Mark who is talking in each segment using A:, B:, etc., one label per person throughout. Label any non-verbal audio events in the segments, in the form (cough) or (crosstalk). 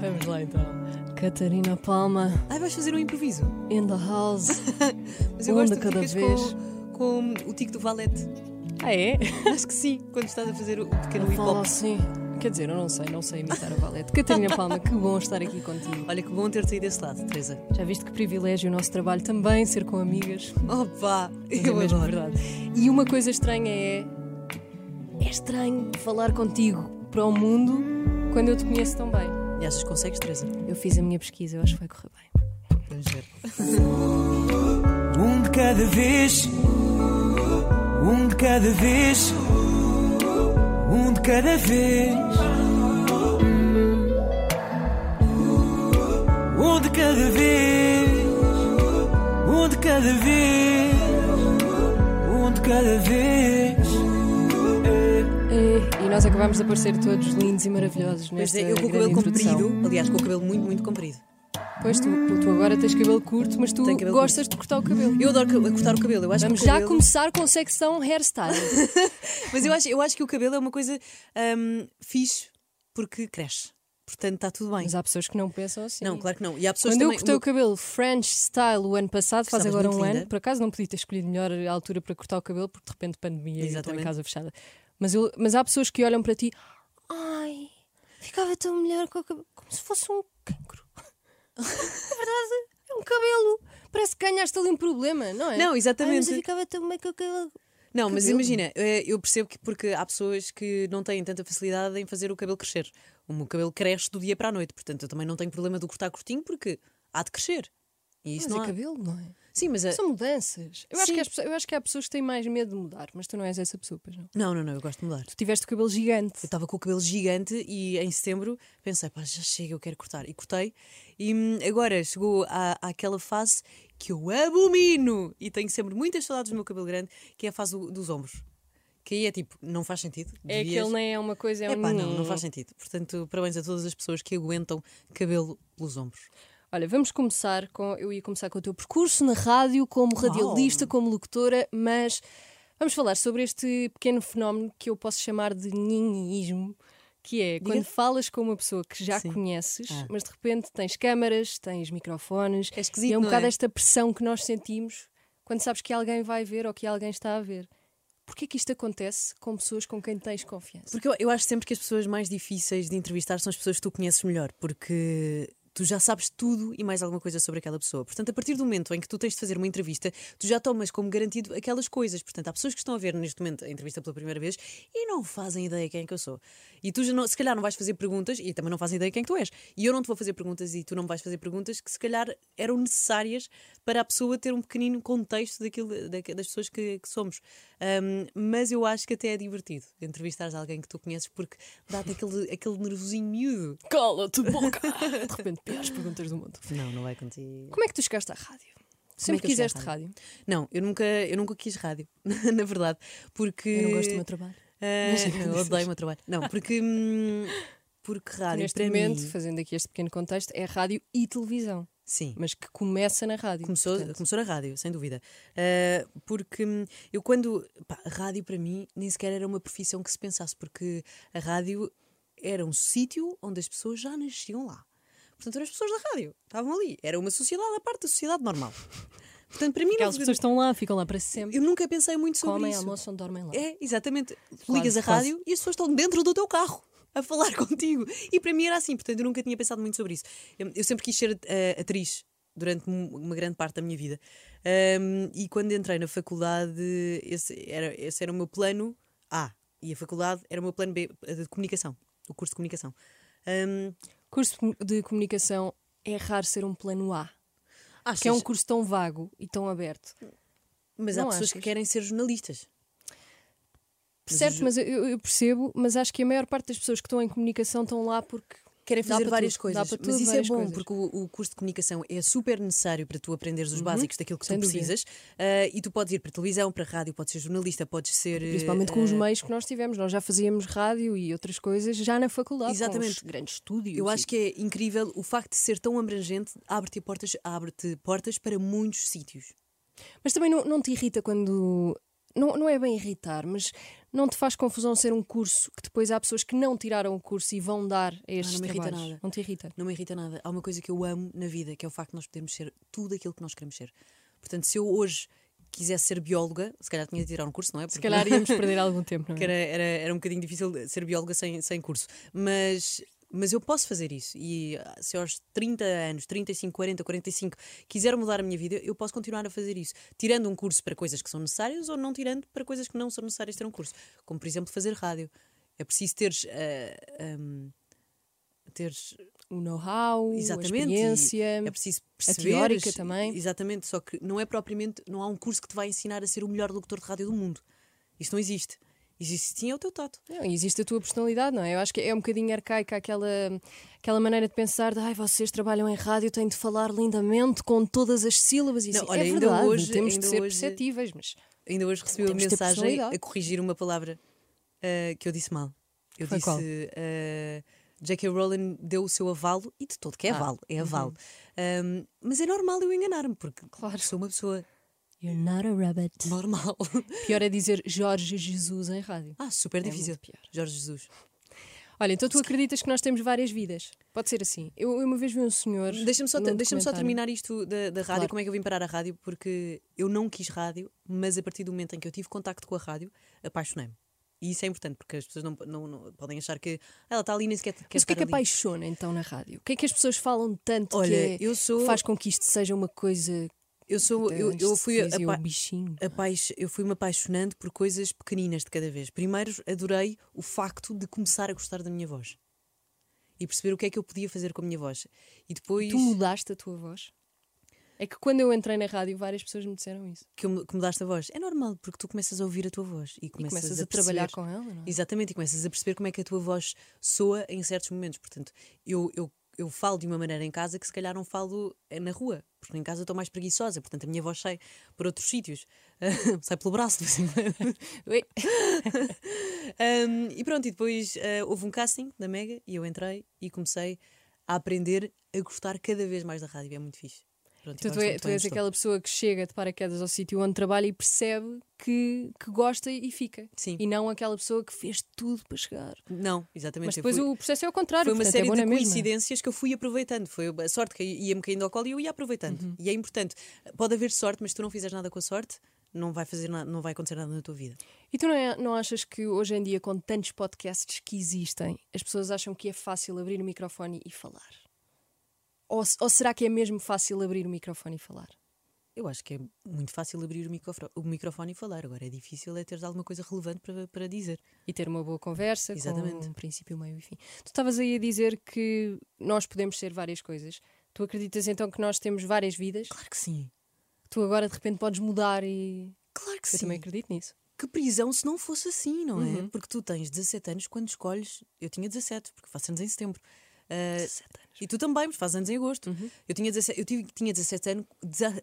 A: Vamos lá então. Catarina Palma,
B: Ai, vais fazer um improviso.
A: in the house. (laughs)
B: Mas eu gosto
A: cada vez.
B: Com, com o tico do valete.
A: Ah, é? (laughs)
B: Acho que sim, quando estás a fazer o pequeno hip hop.
A: assim. Quer dizer, eu não sei, não sei imitar a Valete. Catarina Palma, que bom estar aqui contigo.
B: Olha que bom ter-te aí desse lado, Teresa.
A: Já viste que privilégio o nosso trabalho também, ser com amigas.
B: Opa,
A: É
B: eu
A: mesmo
B: adoro.
A: verdade. E uma coisa estranha é. É estranho falar contigo para o mundo quando eu te conheço tão bem.
B: E achas que consegues, Teresa?
A: Eu fiz a minha pesquisa, eu acho que vai correr bem.
B: Vamos ver.
C: Um de cada vez, um de cada vez, um de cada vez. Um de cada vez, um de cada vez, um de cada vez.
A: E nós acabámos de aparecer todos lindos e maravilhosos
B: Pois
A: nesta
B: é, eu com o
A: grande
B: cabelo
A: introdução.
B: comprido, aliás, com o cabelo muito, muito comprido.
A: Pois tu, tu agora tens cabelo curto, mas tu
B: Tenho cabelo
A: gostas de cortar o cabelo.
B: Eu adoro ca- cortar o cabelo. Eu acho
A: Vamos
B: que o
A: já
B: cabelo...
A: começar com secção hairstyle. (laughs)
B: Mas eu acho, eu acho que o cabelo é uma coisa hum, fixe porque cresce. Portanto, está tudo bem.
A: Mas há pessoas que não pensam assim.
B: Não, claro que não. E há pessoas
A: Quando eu
B: também.
A: cortei
B: o
A: cabelo French style o ano passado, faz
B: Estavas
A: agora
B: muito
A: um
B: linda.
A: ano, por acaso não podia ter escolhido melhor a altura para cortar o cabelo, porque de repente pandemia e eu estou em
B: Exatamente.
A: casa fechada. Mas, eu, mas há pessoas que olham para ti, ai, ficava tão melhor com o cabelo, como se fosse um cancro. (laughs) é verdade, é um cabelo. Parece que ganhaste ali um problema, não é?
B: Não,
A: Ai,
B: exatamente.
A: mas eu ficava tão bem com o cabelo.
B: Não, mas
A: cabelo.
B: imagina, eh, eu percebo que porque há pessoas que não têm tanta facilidade em fazer o cabelo crescer. O meu cabelo cresce do dia para a noite, portanto eu também não tenho problema de cortar curtinho porque há de crescer. E isso
A: Mas
B: não
A: é
B: há...
A: cabelo, não é?
B: Sim, mas a-
A: São mudanças. Eu acho, que pessoas- eu acho que há pessoas que têm mais medo de mudar, mas tu não és essa pessoa, pois não?
B: Não, não, não, eu gosto de mudar.
A: Tu tiveste o cabelo gigante.
B: Eu estava com o cabelo gigante e em setembro pensei, pá, já chega, eu quero cortar. E cortei. E hum, agora chegou à, àquela fase que eu abomino e tenho sempre muitas saudades do meu cabelo grande, que é a fase do- dos ombros. Que aí é tipo, não faz sentido.
A: É
B: devias-
A: aquele nem é uma coisa, é
B: É
A: um
B: pá, não, não faz sentido. Portanto, parabéns a todas as pessoas que aguentam cabelo pelos ombros.
A: Olha, vamos começar com. Eu ia começar com o teu percurso na rádio, como radialista, como locutora, mas vamos falar sobre este pequeno fenómeno que eu posso chamar de ninhismo, que é quando falas com uma pessoa que já
B: Sim.
A: conheces,
B: Ah.
A: mas de repente tens câmaras, tens microfones,
B: É esquisito,
A: e é um bocado
B: é?
A: esta pressão que nós sentimos quando sabes que alguém vai ver ou que alguém está a ver. Porquê que isto acontece com pessoas com quem tens confiança?
B: Porque eu, eu acho sempre que as pessoas mais difíceis de entrevistar são as pessoas que tu conheces melhor, porque tu já sabes tudo e mais alguma coisa sobre aquela pessoa. Portanto, a partir do momento em que tu tens de fazer uma entrevista, tu já tomas como garantido aquelas coisas. Portanto, há pessoas que estão a ver neste momento a entrevista pela primeira vez e não fazem ideia quem é que eu sou. E tu já não, se calhar não vais fazer perguntas e também não fazem ideia quem é que tu és. E eu não te vou fazer perguntas e tu não vais fazer perguntas que se calhar eram necessárias para a pessoa ter um pequenino contexto daquilo, da- das pessoas que, que somos. Ahm, mas eu acho que até é divertido entrevistares alguém que tu conheces porque dá-te aquele, aquele nervosinho miúdo.
A: Cala-te, boca! (laughs) de repente, piores perguntas do mundo.
B: Não, não vai contigo.
A: Como é que tu chegaste à rádio? Sempre
B: eu cheguei à
A: quiseste rádio?
B: Não, eu nunca, eu nunca quis rádio, (laughs) na verdade. Porque.
A: Eu não gosto do meu trabalho. Mas-
B: eu odeio o meu trabalho. Não, porque. hum, Porque rádio,
A: Neste momento,
B: mim.
A: fazendo aqui este pequeno contexto, é rádio e televisão,
B: Sim.
A: mas que começa na rádio.
B: Começou,
A: portanto.
B: começou na rádio, sem dúvida. Ah, porque hum, eu, quando. Pá, rádio para mim nem sequer era uma profissão que se pensasse, porque a rádio era um sítio onde as pessoas já nasciam lá. Portanto, eram as pessoas da rádio, estavam ali. Era uma sociedade à parte da sociedade normal. Portanto, para mim,
A: Aquelas
B: não,
A: pessoas estão lá, ficam lá para sempre.
B: eu nunca pensei muito sobre
A: Comem,
B: isso.
A: almoçam, dormem lá.
B: É, exatamente.
A: Quase,
B: ligas a
A: quase.
B: rádio e as pessoas estão dentro do teu carro a falar (laughs) contigo. E para mim era assim, portanto eu nunca tinha pensado muito sobre isso. Eu, eu sempre quis ser eh, atriz durante uma grande parte da minha vida. Ahm, e quando entrei na faculdade, esse era, esse era o meu plano A. E a faculdade era o meu plano B, a de comunicação, o curso de comunicação. Ahm,
A: Curso de comunicação é raro ser um plano A,
B: achas?
A: que é um curso tão vago e tão aberto.
B: Mas há
A: não
B: pessoas que
A: achas?
B: querem ser jornalistas.
A: Certo, mas eu, eu percebo, mas acho que a maior parte das pessoas que estão em comunicação estão lá porque
B: querem fazer várias
A: tudo,
B: coisas. Mas isso é bom,
A: coisas.
B: porque o, o curso de comunicação é super necessário para tu aprenderes os básicos daquilo que
A: Uhum. sem
B: tu precisas. Ah, e tu podes ir para televisão, para rádio, podes ser jornalista, podes ser.
A: Principalmente com os
B: ah,
A: meios que nós tivemos. Nós já fazíamos rádio e outras coisas já na faculdade.
B: Exatamente.
A: Grandes estúdios.
B: Eu acho que é incrível o facto de ser tão abrangente, abre-te portas, abre portas para muitos sítios.
A: Mas também não, não te irrita quando. Não, não é bem irritar, mas Não te faz confusão ser um curso que depois há pessoas que não tiraram o curso e vão dar a estes
B: Ah, não me irrita nada.
A: Não te irrita?
B: Não me irrita nada. Há uma coisa que eu amo na vida, que é o facto de nós podermos ser tudo aquilo que nós queremos ser. Portanto, se eu hoje quisesse ser bióloga, se calhar tinha de tirar um curso, não é?
A: Se
B: Porque-
A: calhar íamos (laughs) perder algum tempo, não é?
B: era, era, era um bocadinho difícil ser bióloga sem, sem curso. Mas, mas eu posso fazer isso. E ah, se aos 30 anos, 35, 40, 45, quiser mudar a minha vida, eu posso continuar a fazer isso. Tirando um curso para coisas que são necessárias ou não tirando para coisas que não são necessárias ter um curso. Como, por exemplo, fazer rádio. É preciso teres. ah, um, teres
A: O know-how, a experiência.
B: é preciso perceber
A: teórica também.
B: Exatamente, só que não é propriamente, não há um curso que te vai ensinar a ser o melhor locutor de rádio do mundo. Isso não existe. Existe sim o teu tato.
A: Não, existe a tua personalidade, não é? Eu acho que é um bocadinho arcaica aquela, aquela maneira de pensar de ai, vocês trabalham em rádio, têm de falar lindamente com todas as sílabas e
B: Não,
A: assim.
B: olha,
A: é
B: ainda
A: verdade,
B: hoje-
A: temos de
B: ainda
A: ser
B: hoje-
A: perceptíveis, mas
B: Ainda hoje recebi uma
A: de
B: mensagem a corrigir uma palavra ah, que eu disse mal. Eu
A: Foi
B: disse ah, J.K. Rowling deu o seu avalo e de todo que é
A: Ah,
B: avalo, é avalo. Ahm, mas é normal eu enganar-me, porque
A: Claro.
B: sou uma pessoa
A: you're not a rabbit.
B: normal. (laughs)
A: Pior é dizer Jorge Jesus em rádio.
B: ah, super
A: É
B: difícil.
A: pior.
B: Jorge Jesus.
A: Olha, então tu acreditas que nós temos várias vidas? Pode ser assim. Eu, eu uma vez vi um senhor.
B: Deixa-me só, deixa só terminar isto da, da rádio,
A: Claro.
B: como é que eu vim parar a rádio, porque eu não quis rádio, mas a partir do momento em que eu tive contacto com a rádio, apaixonei-me. E isso é importante, porque as pessoas não, não- não- podem achar que "Ah, ela está ali nem sequer quer
A: Mas o que é que
B: ali."
A: apaixona então na rádio? O que é que as pessoas falam tanto
B: Olha,
A: que é-
B: eu sou-
A: faz com que isto seja uma coisa.
B: Eu sou, eu, eu fui apa-
A: o bichinho.
B: apaix- eu fui me apaixonando por coisas pequeninas de cada vez. Primeiro, adorei o facto de começar a gostar da minha voz e perceber o que é que eu podia fazer com a minha voz. E depois
A: Tu mudaste a tua voz? É que quando eu entrei na rádio, várias pessoas me disseram isso.
B: que, eu, que mudaste a voz. É normal, porque tu começas a ouvir a tua voz e
A: E
B: começas,
A: começas
B: a,
A: a, trabalhar com ela, não é?
B: Exatamente, e começas a perceber como é que a tua voz soa em certos momentos. Portanto, eu, eu, eu falo de uma maneira em casa que se calhar não falo eh, na rua, porque em casa estou mais preguiçosa, portanto a minha voz sai por outros sítios, (laughs) sai pelo braço. (laughs)
A: Ui. (laughs)
B: Um, e pronto, e depois eh, houve um casting da Mega e eu entrei e comecei a aprender a gostar cada vez mais da rádio. É muito fixe. Pronto,
A: Então, tu, é- tu és
B: estou-
A: aquela pessoa que chega de paraquedas ao sítio onde trabalha e percebe que, que gosta e fica.
B: Sim.
A: E não aquela pessoa que fez tudo para chegar.
B: Não, exatamente.
A: Mas depois
B: fui-
A: o processo é ao contrário.
B: Foi uma
A: portanto,
B: série
A: é
B: de
A: na mesma.
B: coincidências que eu fui aproveitando. Foi a sorte que ia-me caindo ao colo e eu ia aproveitando.
A: Uhum.
B: E é importante. Pode haver sorte, mas se tu não fizeres nada com a sorte, não vai, fazer nada, não vai acontecer nada na tua vida.
A: E tu não, é- não achas que hoje em dia, com tantos podcasts que existem, as pessoas acham que é fácil abrir o microfone e falar? Ou, ou será que é mesmo fácil abrir o microfone e falar?
B: Eu acho que é muito fácil abrir o, microfo- o microfone e falar. Agora é difícil é teres alguma coisa relevante para, para dizer.
A: E ter uma boa conversa
B: Exatamente.
A: com um princípio, meio e fim. Tu estavas aí a dizer que nós podemos ser várias coisas. Tu acreditas então que nós temos várias vidas?
B: Claro que sim.
A: Tu agora de repente podes mudar e.
B: Claro que
A: Eu
B: sim.
A: também acredito nisso.
B: Que prisão se não fosse assim, não é?
A: Uhum.
B: Porque tu tens 17 anos quando escolhes. Eu tinha 17, porque faço anos em setembro. Ah,
A: 17 anos.
B: E tu também, mas fazes anos em agosto.
A: Uhum.
B: Eu, tinha 17, eu tive, tinha 17 anos,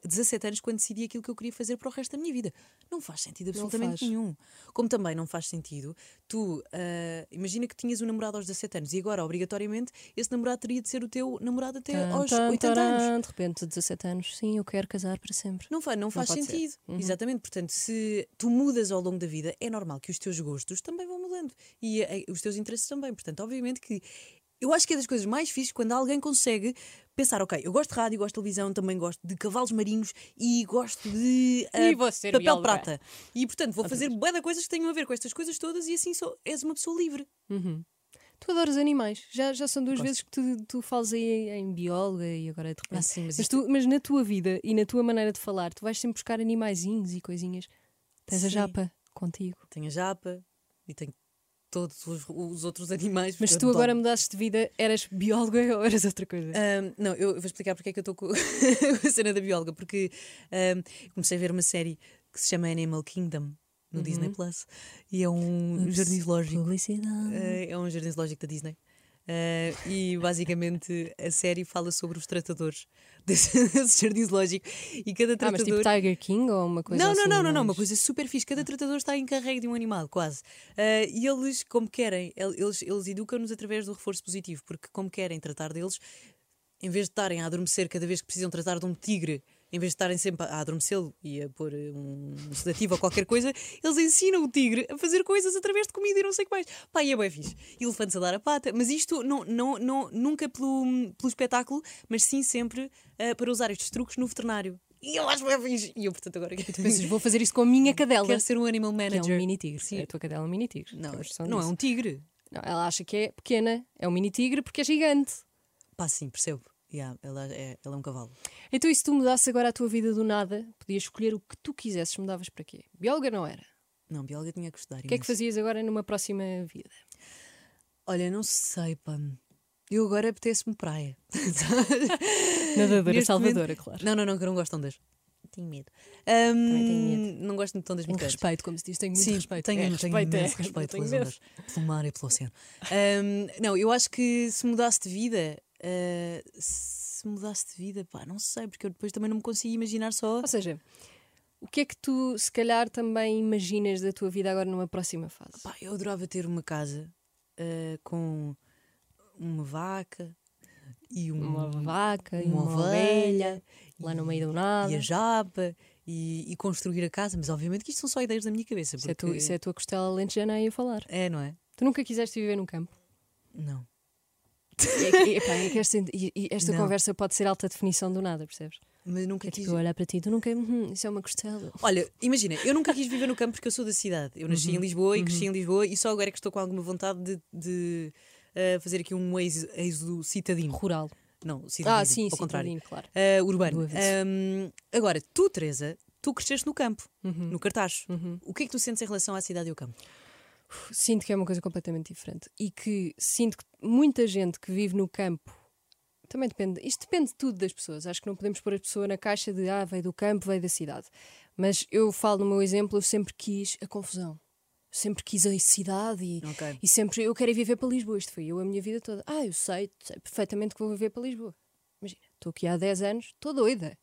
B: 17 anos quando decidi aquilo que eu queria fazer para o resto da minha vida. Não faz sentido absolutamente
A: faz.
B: nenhum. Como também não faz sentido, tu ah, imagina que tinhas um namorado aos 17 anos e agora, obrigatoriamente, esse namorado teria de ser o teu namorado até
A: Tan,
B: aos
A: tan,
B: 80 anos.
A: taran, De repente, 17 anos, sim, eu quero casar para sempre.
B: Não, faz, não faz
A: pode ser.
B: sentido.
A: Uhum.
B: Exatamente. Portanto, se tu mudas ao longo da vida, é normal que os teus gostos também vão mudando. E eh, os teus interesses também. Portanto, obviamente que. Eu acho que é das coisas mais fixes quando alguém consegue pensar, ok, eu gosto de rádio, gosto de televisão, também gosto de cavalos marinhos e gosto de
A: E vou ser
B: papel
A: bióloga.
B: prata. E portanto vou fazer bué de coisas que tenham a ver com estas coisas todas e assim sou, és uma pessoa livre.
A: Uhum. Tu adoras animais. Já, já são duas
B: Gosto.
A: vezes que tu, tu falas aí em bióloga e agora de repente.
B: Ah, sim, mas
A: mas, tu, mas na tua vida e na tua maneira de falar, tu vais sempre buscar animaizinhos e coisinhas. Tens a
B: Sim.
A: japa contigo.
B: Tenho a japa e tenho todos os, os outros animais.
A: Mas tu agora mudasses de vida, eras bióloga ou eras outra coisa?
B: Ahm, não, eu vou explicar porque é que eu estou (laughs) com, a cena da bióloga, porque ahm, comecei a ver uma série que se chama Animal Kingdom no Disney Plus e é um jardim zoológico.
A: Publicidade.
B: eh, é um jardim zoológico da Disney. Eh, e basicamente a série fala sobre os tratadores (laughs) desse, desse jardim zoológico e cada
A: ah, mas
B: tratador.
A: tipo Tiger King ou uma coisa
B: Não,
A: assim?
B: não, não, não, não, uma coisa super fixe. Cada tratador está em carrego de um animal, quase. Ah, e eles, como querem, el- eles, eles educam-nos através do reforço positivo, porque como querem tratar deles, em vez de estarem a adormecer cada vez que precisam tratar de um tigre em vez de estarem sempre a adormecê-lo e a pôr eh, um sedativo ou qualquer coisa, eles ensinam o tigre a fazer coisas através de comida e não sei o que mais. Pá, e é bem fixe. Elefantes a dar a pata, mas isto não, não, não, nunca pelo, pelo espetáculo, mas sim sempre eh, para usar estes truques no veterinário. E eu acho bem fixe. E eu, portanto, agora
A: Pensas, vou fazer isso com a minha cadela.
B: quero ser um animal
A: Que é
B: manager.
A: um mini tigre.
B: Sim.
A: A tua cadela é um mini tigre.
B: Não, não é um tigre.
A: Não, ela acha que é pequena, é um mini tigre porque é gigante.
B: Pá, sim, percebo. Yeah, ela, é, ela é um cavalo.
A: Então, e se tu mudasses agora a tua vida do nada, podias escolher o que tu quisesses, mudavas para quê? Bióloga não era.
B: Não, bióloga tinha que estudar.
A: O que é que fazias agora numa próxima vida?
B: Olha, não sei, pá. Eu agora apetece-me praia. (laughs)
A: Nadadora
B: Neste
A: salvadora,
B: momento-
A: claro.
B: Não, não, não, que eu não gosto de ondas. Tenho medo. Ahm,
A: tenho medo.
B: Não gosto muito de ondas muito
A: respeito, como se diz, tenho muito
B: Sim,
A: respeito.
B: tenho,
A: é,
B: tenho
A: respeito, é.
B: imenso respeito
A: Tenho
B: pelas ondas, pelo mar e pelo oceano. Ahm, não, eu acho que se mudasse de vida, ah, se mudasse de vida, pá, não sei, porque eu depois também não me consigo imaginar só.
A: Ou seja, o que é que tu, se calhar, também imaginas da tua vida agora numa próxima fase?
B: Pá, eu adorava ter uma casa ah, com uma vaca e um,
A: Uma vaca, e
B: uma
A: uma,
B: ovelha,
A: lá no meio do nada.
B: e a japa e, e construir a casa, mas obviamente que isto são só ideias da minha cabeça.
A: Isso, é tu,
B: porque-
A: isso é a tua costela lentejana aí a falar.
B: é, não é?
A: Tu nunca quiseste viver num campo?
B: Não.
A: É que- epá, é que esta, e- e esta
B: Não.
A: conversa pode ser alta definição do nada, percebes?
B: Mas nunca
A: É
B: quis.
A: tipo eu olhar para ti, tu nunca. "Hum, isso é uma costela.
B: Olha, imagina, eu nunca quis viver no campo porque eu sou da cidade. Eu nasci
A: Uhum.
B: em Lisboa e cresci em Lisboa e só agora é que estou com alguma vontade de, de, eh, fazer aqui um êxodo, êxodo citadino.
A: Rural.
B: Não, citadino,
A: Ah, sim,
B: ao
A: sim,
B: contrário.
A: Claro.
B: Eh, urbano. Ahm, agora, tu, Teresa, tu cresceste no campo,
A: Uhum.
B: no cartaz. O que é que tu sentes em relação à cidade e ao campo?
A: Sinto que é uma coisa completamente diferente. E que sinto que muita gente que vive no campo. Também depende. Isto depende de tudo das pessoas. Acho que não podemos pôr a pessoa na caixa de ah, veio do campo, veio da cidade. Mas eu falo no meu exemplo, eu sempre quis a confusão. Sempre quis a cidade e,
B: Ok.
A: e sempre eu quero ir viver para Lisboa. Isto foi eu a minha vida toda. Ah, eu sei, sei perfeitamente que vou viver para Lisboa. Imagina, estou aqui há 10 anos, estou doida.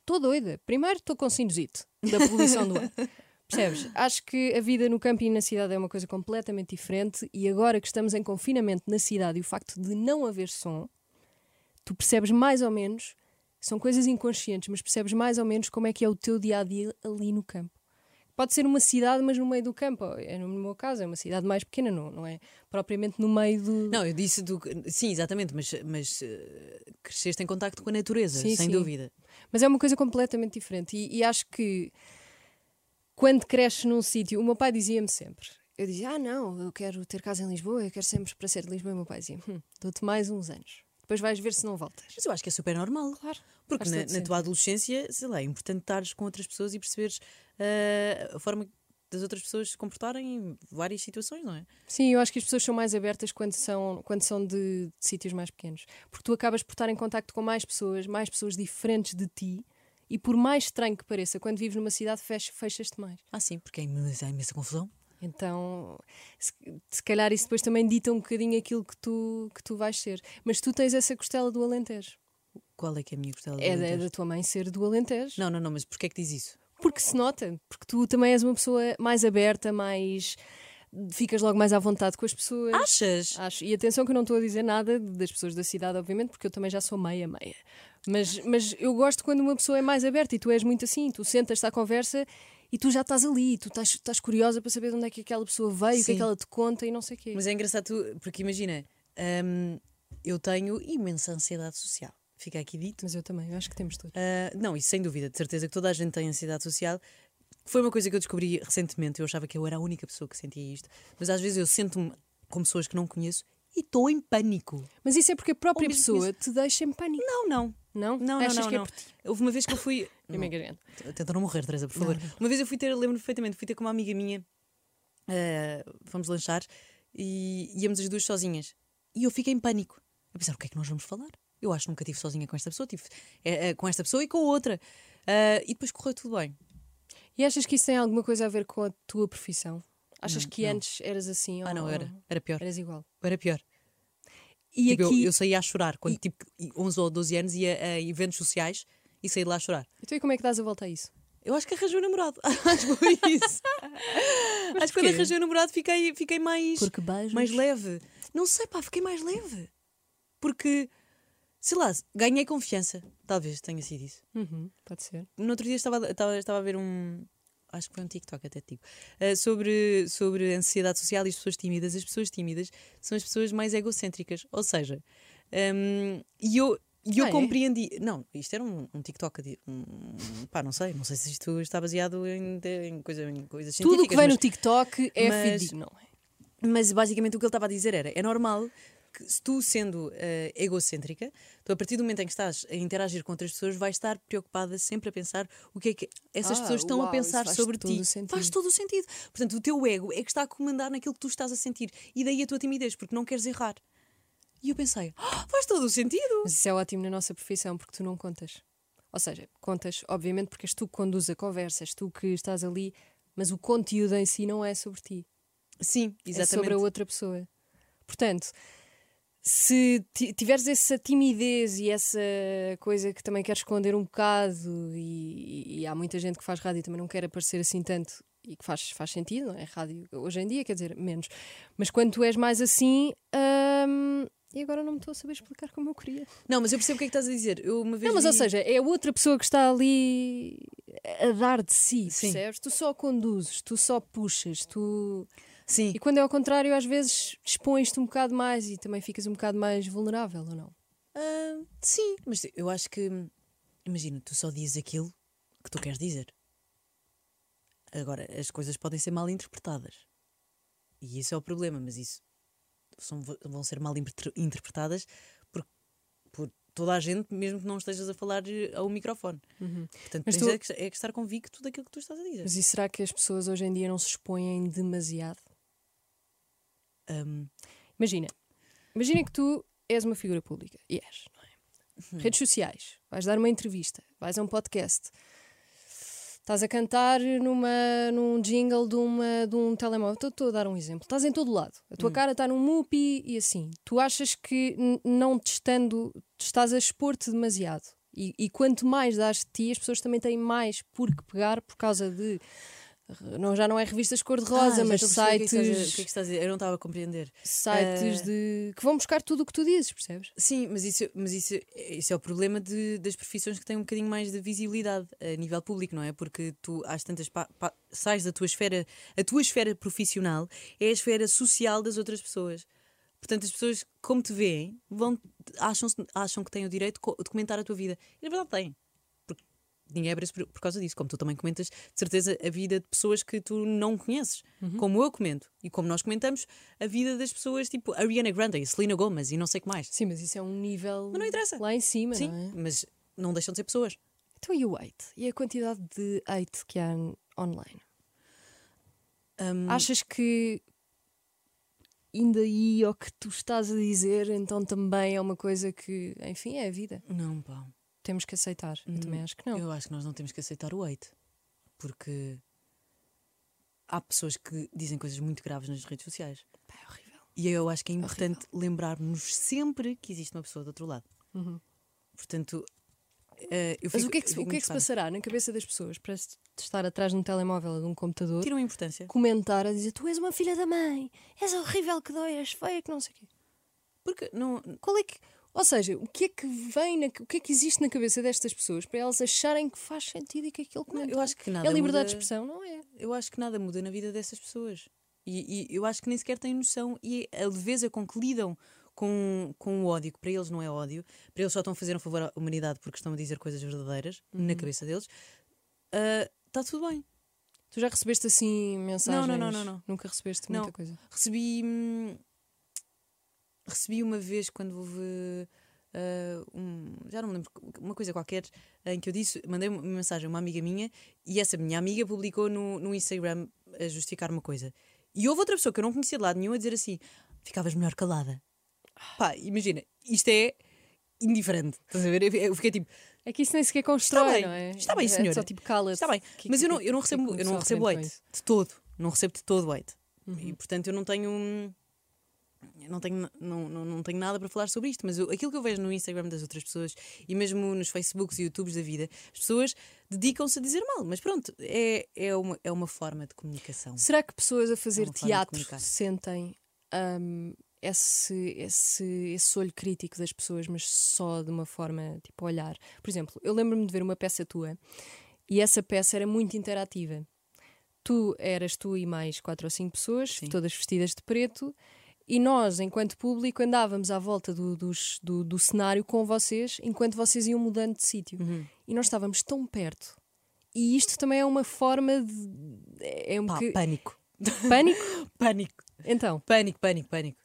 A: Estou doida. Primeiro estou com sinusite da poluição do ar. (laughs) Percebes? Acho que a vida no campo e na cidade é uma coisa completamente diferente e agora que estamos em confinamento na cidade e o facto de não haver som, tu percebes mais ou menos, são coisas inconscientes, mas percebes mais ou menos como é que é o teu dia a dia ali no campo. Pode ser uma cidade, mas no meio do campo. É, no meu caso, é uma cidade mais pequena, não, não é propriamente no meio do.
B: Não, eu disse do. Sim, exatamente, mas, mas eh, cresceste em contacto com a natureza,
A: Sim,
B: sem
A: sim.
B: dúvida.
A: Mas é uma coisa completamente diferente. E, e acho que quando cresces num sítio, o meu pai dizia-me sempre: eu dizia, ah, não, eu quero ter casa em Lisboa, eu quero sempre para ser de Lisboa. E o meu pai dizia: hum, dou-te mais uns anos. Depois vais ver se não voltas.
B: Mas eu acho que é super normal.
A: Claro.
B: Porque na, na tua adolescência, sei lá, é importante estares com outras pessoas e perceberes eh, a forma das outras pessoas se comportarem em várias situações, não é?
A: Sim, eu acho que as pessoas são mais abertas quando são, quando são de, de sítios mais pequenos. Porque tu acabas por estar em contacto com mais pessoas, mais pessoas diferentes de ti. E por mais estranho que pareça, quando vives numa cidade, fech- fechas-te mais.
B: Ah, sim, porque é imensa, há imensa confusão.
A: Então, se, se calhar isso depois também dita um bocadinho aquilo que tu, que tu vais ser. Mas tu tens essa costela do Alentejo.
B: Qual é que é a minha costela do
A: É da,
B: Alentejo?
A: da tua mãe ser do Alentejo.
B: Não, não, não, mas porquê é que diz isso?
A: Porque se nota. Porque tu também és uma pessoa mais aberta, mais. ficas logo mais à vontade com as pessoas.
B: Achas?
A: Acho. E atenção que eu não estou a dizer nada das pessoas da cidade, obviamente, porque eu também já sou meia-meia. Mas, mas eu gosto quando uma pessoa é mais aberta e tu és muito assim. Tu sentas-te à conversa e tu já estás ali. Tu estás, estás curiosa para saber de onde é que aquela pessoa veio, o que é
B: Sim.
A: que ela te conta e não sei o quê.
B: Mas é engraçado, tu- porque imagina, hum, eu tenho imensa ansiedade social. Fica aqui dito.
A: Mas eu também, eu acho que temos todos.
B: Ah, não, isso sem dúvida, de certeza que toda a gente tem ansiedade social. Foi uma coisa que eu descobri recentemente. Eu achava que eu era a única pessoa que sentia isto, mas às vezes eu sento-me com pessoas que não conheço e estou em pânico.
A: Mas isso é porque a própria pessoa te deixa em pânico.
B: Não, não.
A: Não?
B: Não, não,
A: Achas
B: não,
A: é
B: não.
A: por ti?
B: Houve uma vez que eu fui.
A: Eu me engano.
B: Tenta não morrer, Teresa, por favor. Uma vez eu fui ter, lembro-me perfeitamente, fui ter com uma amiga minha, eh, fomos lanchar e íamos as duas sozinhas. E eu fiquei em pânico. A pensar, o que é que nós vamos falar? Eu acho que nunca estive sozinha com esta pessoa, tive eh, eh, com esta pessoa e com outra. Ah, e depois correu tudo bem.
A: E achas que isso tem alguma coisa a ver com a tua profissão? Achas
B: Não,
A: que
B: não.
A: antes eras assim
B: Ah,
A: ou
B: não, era. Era pior.
A: Eras igual.
B: Era pior.
A: E
B: Tipo, eu-
A: aqui.
B: eu, saía a chorar quando tipo 11 ou 12 anos ia a eventos sociais e saía de lá a chorar.
A: Então e como é que dás a volta a isso?
B: Eu acho que arranjei um namorado. (laughs) acho que foi isso. (laughs) acho que quando arranjei um namorado fiquei, fiquei mais, mais leve. Não sei, pá, fiquei mais leve. Porque sei lá, ganhei confiança. Talvez tenha sido isso.
A: Uhum, pode ser.
B: No outro dia estava, estava, estava a ver um. Acho que foi um TikTok, até te digo. eh, sobre, sobre a ansiedade social e as pessoas tímidas. As pessoas tímidas são as pessoas mais egocêntricas. Ou seja, hum, e eu. E eu
A: Ah, é?
B: compreendi. Não, isto era um, um TikTok. de- Um, pá, não sei. Não sei se isto está baseado em, em, coisa, em coisas
A: Tudo o que
B: científicas,
A: vem
B: mas-
A: no TikTok é
B: mas-
A: fidedigno, não é?
B: Mas basicamente o que ele estava a dizer era: é normal que se tu sendo eh, egocêntrica, tu a partir do momento em que estás a interagir com outras pessoas, vais estar preocupada sempre a pensar o que é que essas
A: Ah,
B: pessoas estão
A: uau,
B: a pensar sobre ti.
A: sentido.
B: Faz todo o sentido. Portanto, o teu ego é que está a comandar naquilo que tu estás a sentir. E daí a tua timidez, porque não queres errar. E eu pensei: "Ah, faz todo o sentido.
A: Mas isso é ótimo na nossa profissão porque tu não contas. Ou seja, contas, obviamente, porque és tu que conduz a conversa, és tu que estás ali, mas o conteúdo em si não é sobre ti.
B: Sim,
A: É
B: exatamente.
A: sobre a outra pessoa. Portanto, se ti- tiveres essa timidez e essa coisa que também queres esconder um bocado, e, e há muita gente que faz rádio e também não quer aparecer assim tanto, e que faz, faz sentido, não é? Rádio hoje em dia, quer dizer, menos. Mas quando tu és mais assim. hum, e agora não me estou a saber explicar como eu queria.
B: Não, mas eu percebo o que é que estás a dizer. Eu uma vez
A: Não, mas ou
B: vi-
A: seja, é outra pessoa que está ali a dar de si,
B: Sim.
A: percebes? Tu só conduzes, tu só puxas, tu.
B: Sim,
A: E quando é ao contrário, às vezes expões-te um bocado mais e também ficas um bocado mais vulnerável, ou não?
B: Ah, sim, mas eu acho que. Imagina, tu só dizes aquilo que tu queres dizer. Agora, as coisas podem ser mal interpretadas. E isso é o problema, mas isso são- vão ser mal interpre- interpretadas por, por toda a gente, mesmo que não estejas a falar eh, ao microfone. Portanto,
A: Mas tu-
B: é, que, é que estar convicto daquilo que tu estás a dizer.
A: Mas e será que as pessoas hoje em dia não se expõem demasiado?
B: Ahm,
A: Imagina, imagina que tu és uma figura pública, e és, não é? Redes sociais, vais dar uma entrevista, vais a um podcast, estás a cantar numa, num jingle de, uma, de um telemóvel, estou- a dar um exemplo, estás em todo lado, a tua cara está num mupi e assim, tu achas que não te estando, te estás a expor-te demasiado. E, e quanto mais dás de ti, as pessoas também têm mais por que pegar por causa de. Não, já não é revistas
B: ah,
A: cor-de-rosa,
B: já
A: mas
B: perceber
A: sites,
B: O que, é que, estás a, o que é que estás a dizer? Eu não estava a compreender.
A: sites
B: Eh,
A: de que vão buscar tudo o que tu dizes, percebes?
B: Sim, mas isso, mas isso, isso é o problema de- das profissões que têm um bocadinho mais de visibilidade a nível público, não é? Porque tu, às tantas, pa, pa- sais da tua esfera, a tua esfera profissional é a esfera social das outras pessoas. Portanto, as pessoas, como te veem, vão, acham, acham que têm o direito de comentar a tua vida. E na verdade têm. Preso por, por causa disso. Como tu também comentas, de certeza, a vida de pessoas que tu não conheces. Como eu comento. E como nós comentamos, a vida das pessoas tipo Ariana Grande, Selena Gomez e não sei o que mais.
A: Sim, mas isso é um nível
B: Mas não interessa.
A: lá em cima,
B: Sim,
A: não é?
B: mas não deixam de ser pessoas.
A: Então e o hate? E a quantidade de hate que há online?
B: Hum,
A: Achas que ainda aí ao que tu estás a dizer, então também é uma coisa que, enfim, é a vida.
B: Não, pá.
A: Temos que aceitar. Eu também acho que não.
B: Eu acho que nós não temos que aceitar o hate. Porque há pessoas que dizem coisas muito graves nas redes sociais.
A: Pá, é horrível.
B: E eu acho que é importante lembrarmos sempre que existe uma pessoa do outro lado. Portanto, eh, eu
A: Uhum. Mas
B: fico-
A: o que é que, se-
B: fico
A: o que, é que se passará na cabeça das pessoas para estar atrás de um telemóvel ou de um computador,
B: Tiram importância.
A: comentar a dizer tu és uma filha da mãe, és horrível que dói, és feia que não sei o quê.
B: Porque não.
A: Qual é que. Ou seja, o que é que vem, na- o que é que existe na cabeça destas pessoas para elas acharem que faz sentido e que aquilo que
B: Não, eu acho que nada
A: é liberdade de
B: muda-
A: expressão, não é?
B: Eu acho que nada muda na vida dessas pessoas. E, e eu acho que nem sequer têm noção. E a leveza com que lidam com, com o ódio, que para eles não é ódio, para eles só estão a fazer um favor à humanidade porque estão a dizer coisas verdadeiras
A: Uhum.
B: na cabeça deles, está tudo bem.
A: Tu já recebeste assim mensagens?
B: não, não, não, não.
A: Nunca recebeste
B: Não.
A: muita coisa.
B: Recebi. hum, recebi uma vez quando houve. ah, um, já não me lembro, uma coisa qualquer em que eu disse, mandei uma mensagem a uma amiga minha e essa minha amiga publicou no, no Instagram a justificar uma coisa. E houve outra pessoa que eu não conhecia de lado nenhum a dizer assim: ficavas melhor calada. Pá, imagina, isto é indiferente. Estás a ver? Eu- fiquei tipo,
A: É que isso nem sequer constrói,
B: bem,
A: não é?
B: está bem,
A: É
B: senhora.
A: só tipo cala
B: Está bem,
A: Que-
B: mas eu não, eu não recebo, eu não recebo hate de todo. Não recebo de todo hate.
A: Uhum.
B: E portanto eu não tenho. Não tenho, não, não, não tenho nada para falar sobre isto, mas eu- aquilo que eu vejo no Instagram das outras pessoas e mesmo nos Facebooks e YouTubes da vida, as pessoas dedicam-se a dizer mal, mas pronto, é, é, uma, é uma forma de comunicação.
A: Será que pessoas a fazer
B: de
A: teatro sentem hum, esse, esse, esse olho crítico das pessoas, mas só de uma forma tipo olhar. Por exemplo, eu lembro-me de ver uma peça tua e essa peça era muito interativa. Tu eras tu e mais quatro ou cinco pessoas,
B: Sim.
A: todas vestidas de preto, e nós, enquanto público, andávamos à volta do, dos- do, do cenário com vocês, enquanto vocês iam mudando de sítio.
B: Uhum.
A: E nós estávamos tão perto. E isto também é uma forma de. É um
B: Pá,
A: boca-
B: pânico.
A: pânico? (laughs)
B: Pânico.
A: Então,
B: Pânico, pânico, pânico.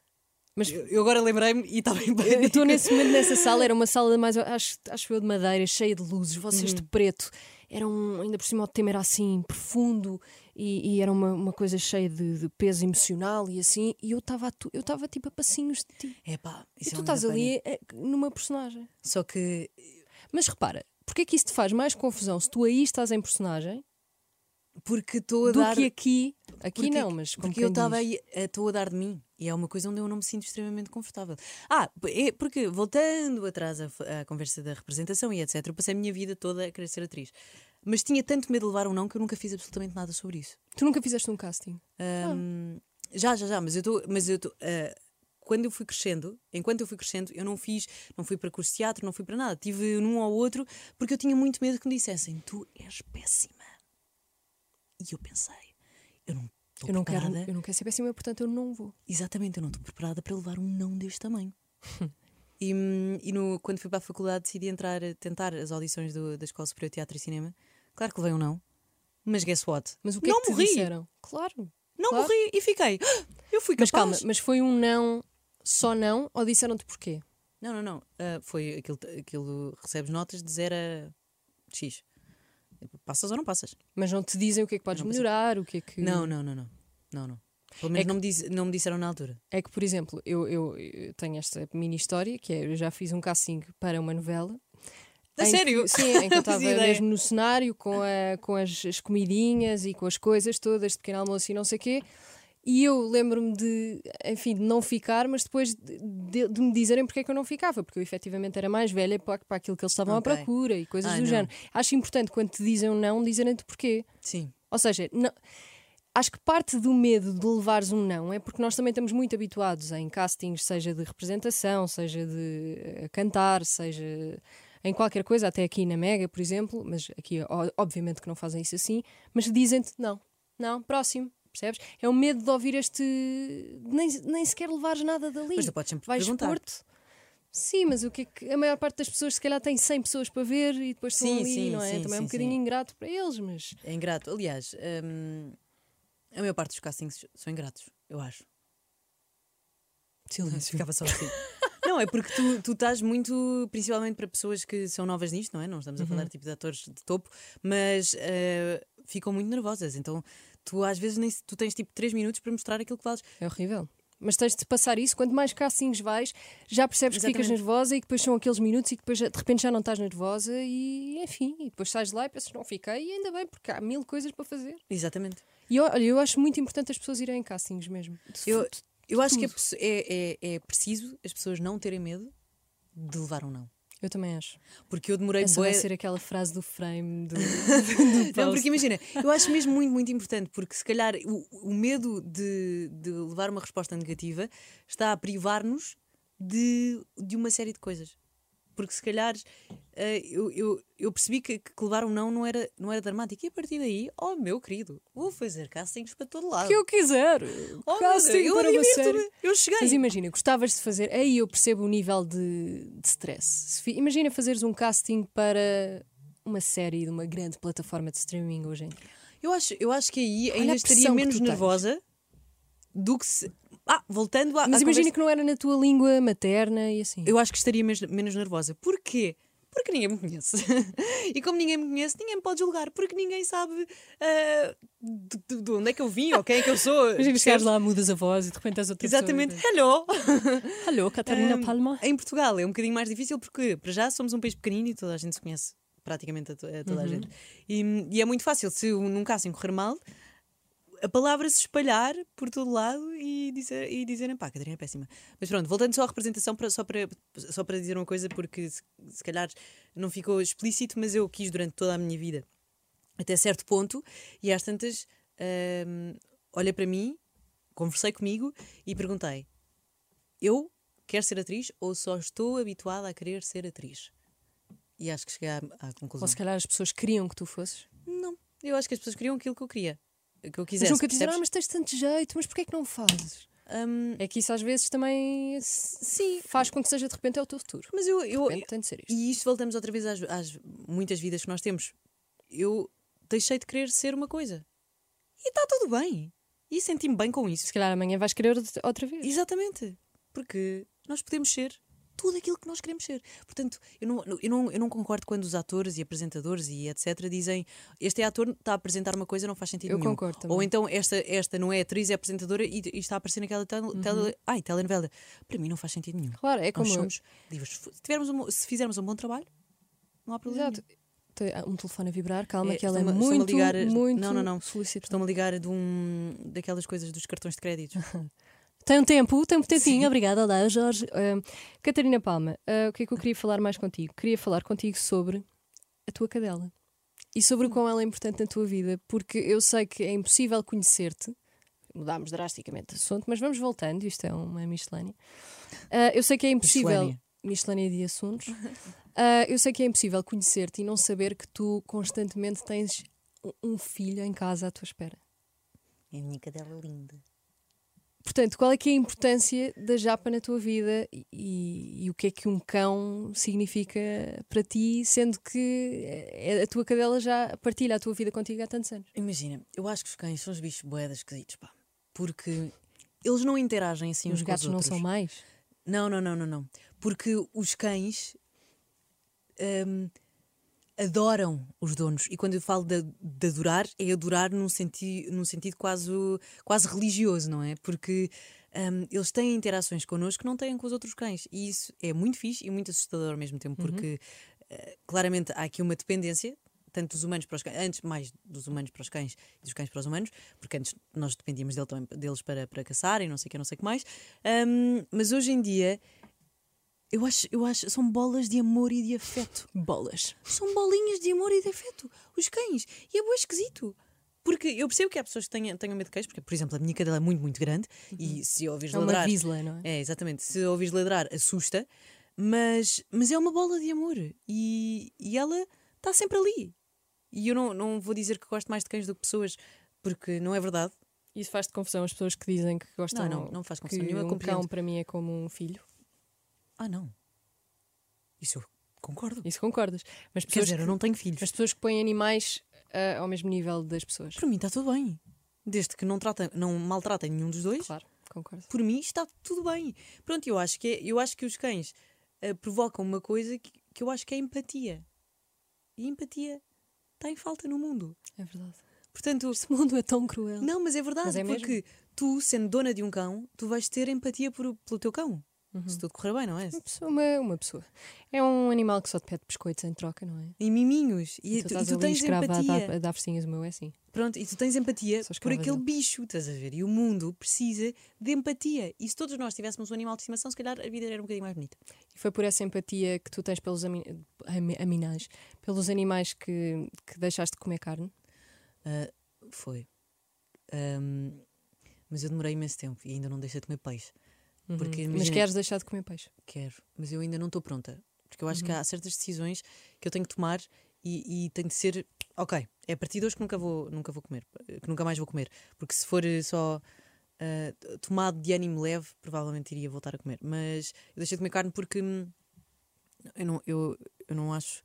A: mas
B: Eu, eu agora lembrei-me e estava em
A: Eu
B: pânico.
A: estou nesse momento nessa (laughs) sala, era uma sala mais, acho, acho eu, de madeira, cheia de luzes, vocês
B: Uhum.
A: de preto. Era um, ainda por cima o tema era assim, profundo, e, e era uma, uma coisa cheia de, de peso emocional e assim, e eu estava eu estava tipo a passinhos de ti.
B: É pá,
A: E tu
B: é
A: estás ali eh, numa personagem.
B: Só que
A: Mas repara, porque é que isso te faz mais confusão se tu aí estás em personagem
B: porque estou a
A: do
B: dar.
A: que aqui? Aqui
B: porque-
A: não, mas como
B: Porque eu estava aí, eh, estou a dar de mim. E é uma coisa onde eu não me sinto extremamente confortável. Ah, é porque voltando atrás à, à conversa da representação e etc., eu passei a minha vida toda a querer ser atriz. Mas tinha tanto medo de levar um não que eu nunca fiz absolutamente nada sobre isso.
A: Tu nunca fizeste um casting.
B: Ahm, Já, já, já, mas eu estou. Mas eu ah, quando eu fui crescendo, enquanto eu fui crescendo, eu não fiz, não fui para curso de teatro, não fui para nada. Tive num ou outro porque eu tinha muito medo que me dissessem: Tu és péssima. E eu pensei: Eu não estou
A: não, quero,
B: preparada.
A: eu não quero ser péssima, portanto eu não vou.
B: Exatamente, eu não estou preparada para levar um não deste tamanho. (laughs) e hum, e no, quando fui para a faculdade decidi entrar, tentar as audições do- da Escola Superior de Teatro e Cinema. Claro que um não, mas guess what?
A: Mas o que
B: não
A: é que
B: morri!
A: disseram? Claro.
B: Não
A: Claro.
B: morri e fiquei. (gasps) Eu fui
A: Mas
B: capaz.
A: calma, mas foi um não, só não, ou disseram-te porquê?
B: Não, não, não. Ah, foi aquilo, aquilo. Recebes notas de 0 a X. Passas ou não passas?
A: Mas não te dizem o que é que podes melhorar, o que é que.
B: Não, não, não, não. Não, não. Pelo menos
A: que-
B: não, me diz- não me disseram na altura.
A: É que, por exemplo, eu, eu, eu tenho esta mini história, que é, eu já fiz um casting para uma novela.
B: A
A: em
B: sério?
A: Que, sim, em que eu (laughs) estava mesmo no cenário com, a, com as, as comidinhas e com as coisas todas de pequeno almoço e não sei o quê. E eu lembro-me de, enfim, de não ficar, mas depois de, de- de me dizerem porque é que eu não ficava, porque eu efetivamente era mais velha para, para aquilo que eles estavam
B: Ok.
A: à procura e coisas
B: Ai,
A: do
B: não.
A: género. Acho importante quando te dizem um não, dizerem-te porquê.
B: Sim.
A: Ou seja, não- acho que parte do medo de levares um não é porque nós também estamos muito habituados em castings, seja de representação, seja de eh, cantar, seja em qualquer coisa, até aqui na Mega, por exemplo, mas aqui obviamente que não fazem isso assim, mas dizem-te não, não, próximo. Percebes? É o medo de ouvir este. Nem, nem sequer levares nada dali.
B: Mas tu podes sempre
A: Vais
B: perguntar.
A: expor-te. Sim, mas o que é que a maior parte das pessoas se calhar tem 100 pessoas para ver e depois estão
B: Sim,
A: ali,
B: sim,
A: não é?
B: sim,
A: Também é um bocadinho
B: sim.
A: ingrato para eles, mas
B: É ingrato. Aliás, hum, a maior parte dos castings são ingratos, eu acho.
A: silêncio.
B: Ficava só assim. (laughs) não, é porque tu, tu estás muito, principalmente para pessoas que são novas nisto, não é? Não estamos a falar tipo de atores de topo, mas eh, ficam muito nervosas. Então tu às vezes nem, tu tens tipo 3 minutos para mostrar aquilo que vales.
A: É horrível. Mas tens de passar isso. Quanto mais castings vais, já percebes que ficas
B: Exatamente.
A: nervosa e que depois são aqueles minutos e que depois de repente já não estás nervosa e enfim, e depois sais de lá e pensas, não fiquei e ainda bem, porque há mil coisas para fazer.
B: Exatamente.
A: E olha, eu acho muito importante as pessoas irem em castings mesmo.
B: Eu, eu acho que é,
A: tudo.
B: possi- é, é, é preciso as pessoas não terem medo de levar um não.
A: eu também acho.
B: Porque eu demorei
A: Essa vai
B: bué-
A: ser aquela frase do frame do. (laughs)
B: Não, porque imagina, eu acho mesmo muito, muito importante, porque se calhar o, o medo de, de levar uma resposta negativa está a privar-nos de, de uma série de coisas. Porque se calhar eh, eu, eu, eu percebi que, que levar um não não era, não era dramático. E a partir daí, oh meu querido, vou fazer castings para todo lado.
A: que eu quiser.
B: oh,
A: casting
B: eu
A: para uma série.
B: Eu cheguei.
A: Mas imagina, gostavas de fazer. Aí eu percebo o nível de, de stress. Imagina fazeres um casting para uma série de uma grande plataforma de streaming hoje em dia.
B: Eu acho, eu acho que aí
A: Olha
B: ainda estaria menos
A: tu tens.
B: Do que se. Ah, voltando à.
A: Mas imagina
B: conversa-
A: que não era na tua língua materna e assim.
B: Eu acho que estaria mes- menos nervosa. Porquê? Porque ninguém me conhece. (laughs) e como ninguém me conhece, ninguém me pode julgar. Porque ninguém sabe ah, de, de- de onde é que eu vim ou quem é que eu sou. (laughs)
A: Imagina chegares lá, mudas a voz e de repente és outra
B: Exatamente.
A: pessoa.
B: Hello! (laughs)
A: Alô, Catarina
B: Ahm,
A: Palma.
B: Em Portugal é um bocadinho mais difícil porque, para já, somos um país pequenino e toda a gente se conhece. Praticamente a, to- a toda a gente. E, e é muito fácil, se num casting correr mal, a palavra se espalhar por todo lado e, dizer, e dizerem pá, Catarina é péssima. Mas pronto, voltando só à representação, para- só, para, só para dizer uma coisa, porque se, se calhar não ficou explícito, mas eu quis durante toda a minha vida, até certo ponto, e às tantas, hum, olha para mim, conversei comigo e perguntei: eu quero ser atriz ou só estou habituada a querer ser atriz? E acho que cheguei à, à conclusão.
A: Ou se calhar as pessoas queriam que tu fosses.
B: Não, eu acho que as pessoas queriam aquilo que eu queria. Que eu
A: Mas
B: quisesse.
A: nunca disseram, ah, mas tens tanto jeito, mas porquê é que não fazes?
B: Hum,
A: É que isso às vezes também
B: sim,
A: faz com que seja de repente é o teu futuro.
B: mas eu, eu,
A: tem de ser isto.
B: E isto voltamos outra vez às, às muitas vidas que nós temos. Eu deixei de querer ser uma coisa. E está tudo bem. E senti-me bem com isso.
A: Se calhar amanhã vais querer outra vez.
B: Exatamente. Porque nós podemos ser tudo aquilo que nós queremos ser. Portanto, eu não, eu não, eu não concordo quando os atores e apresentadores e etc. dizem este é ator, está a apresentar uma coisa, não faz sentido
A: Eu
B: nenhum.
A: concordo também.
B: Ou então esta, esta não é atriz, é apresentadora e, e está a aparecer naquela tele, tele, ai, telenovela. Para mim não faz sentido nenhum.
A: Claro, é como.
B: Nós somos livres. Se, tivermos um, se fizermos um bom trabalho, não há problema.
A: Exato. Tem Um telefone a vibrar, calma,
B: É,
A: que ela é muito,
B: ligar-
A: muito
B: não, não, não. Estão-me a ligar de um, daquelas coisas dos cartões de crédito. (laughs)
A: Tem um tempo, tem um tempinho. Obrigada, olá, Jorge. Ah, Catarina Palma, ah, o que é que eu queria falar mais contigo? Queria falar contigo sobre a tua cadela e sobre o quão ela é importante na tua vida, porque eu sei que é impossível conhecer-te. Mudámos drasticamente de assunto, mas vamos voltando, isto é uma miscelânea. Ah, eu sei que é impossível.
B: Miscelânea.
A: De assuntos. (laughs) Eu sei que é impossível conhecer-te e não saber que tu constantemente tens um- um filho em casa à tua espera.
B: É a minha cadela linda.
A: Portanto, qual é que é a importância da japa na tua vida e, e- o que é que um cão significa para ti, sendo que eh, a tua cadela já partilha a tua vida contigo há tantos anos?
B: Imagina, eu acho que os cães são os bichos boedas esquisitos, pá. Porque eles não interagem assim
A: Os
B: uns
A: gatos
B: com os
A: não
B: outros.
A: são mais?
B: Não, não, não, não, não. Porque os cães hum, adoram os donos. E quando eu falo de, de adorar, é adorar num, senti num sentido quase, quase religioso, não é? Porque hum, eles têm interações connosco que não têm com os outros cães. E isso é muito fixe e muito assustador ao mesmo tempo, porque eh, claramente há aqui uma dependência. Tanto dos humanos para os cães, antes mais dos humanos para os cães e dos cães para os humanos, porque antes nós dependíamos dele também- deles para, para caçar e não sei o que, não sei o que mais. Hum, mas hoje em dia eu acho, eu acho, são bolas de amor e de afeto.
A: Bolas.
B: São bolinhas de amor e de afeto. Os cães. E é bem esquisito. Porque eu percebo que há pessoas que tenham, tenham medo de cães, porque, por exemplo, a minha cadela é muito, muito grande e se ouvires
A: É uma
B: ladrar.
A: visla, não é?
B: É, exatamente. Se ouvires ladrar, assusta, mas, mas é uma bola de amor e, e ela está sempre ali. E eu não, não vou dizer que gosto mais de cães do que pessoas, porque não é verdade.
A: Isso faz-te confusão as pessoas que dizem que gostam
B: Não, não, não faz confusão nenhuma,
A: um
B: compreendo.
A: cão para mim é como um filho.
B: Ah, não. Isso eu concordo.
A: Isso concordas. Mas
B: Quer
A: pessoas,
B: dizer,
A: que,
B: eu não tenho filhos.
A: as pessoas que põem animais ah, ao mesmo nível das pessoas.
B: Para mim está tudo bem. Desde que não, tratem, não maltratem nenhum dos dois,
A: Claro, concordo.
B: por mim está tudo bem. Pronto, eu acho que, é- eu acho que os cães eh, provocam uma coisa que, que eu acho que é empatia. E empatia está em falta no mundo.
A: É verdade.
B: Portanto,
A: Este mundo é tão cruel.
B: não, mas é verdade,
A: Mas é mesmo?
B: porque tu, sendo dona de um cão, tu vais ter empatia por- pelo teu cão.
A: Uhum.
B: Se tudo correr bem, não é?
A: Uma pessoa, uma, uma pessoa. É um animal que só te pede biscoitos em troca, não é?
B: E miminhos. E,
A: tu
B: tu, e tu tens
A: a
B: empatia.
A: dar, a dar o meu é assim.
B: Pronto, e tu tens empatia por aquele
A: dele.
B: bicho, estás a ver? E o mundo precisa de empatia. E se todos nós tivéssemos um animal de estimação, se calhar a vida era um bocadinho mais bonita.
A: E foi por essa empatia que tu tens pelos ami ami- aminais, pelos animais que, que deixaste de comer carne.
B: Ah, foi. Ahm, mas eu demorei imenso tempo e ainda não deixei de comer peixe. Porque
A: Uhum. Mas
B: imagina-
A: queres deixar de comer peixe?
B: Quero, mas eu ainda não estou pronta. Porque eu acho
A: Uhum.
B: que há certas decisões que eu tenho que tomar e, e tem de ser. Ok, é a partir de hoje que nunca vou, nunca vou comer, que nunca mais vou comer. Porque se for eh, só ah, tomado de ânimo leve, provavelmente iria voltar a comer. Mas eu deixei de comer carne porque hum, eu não, eu, eu não acho.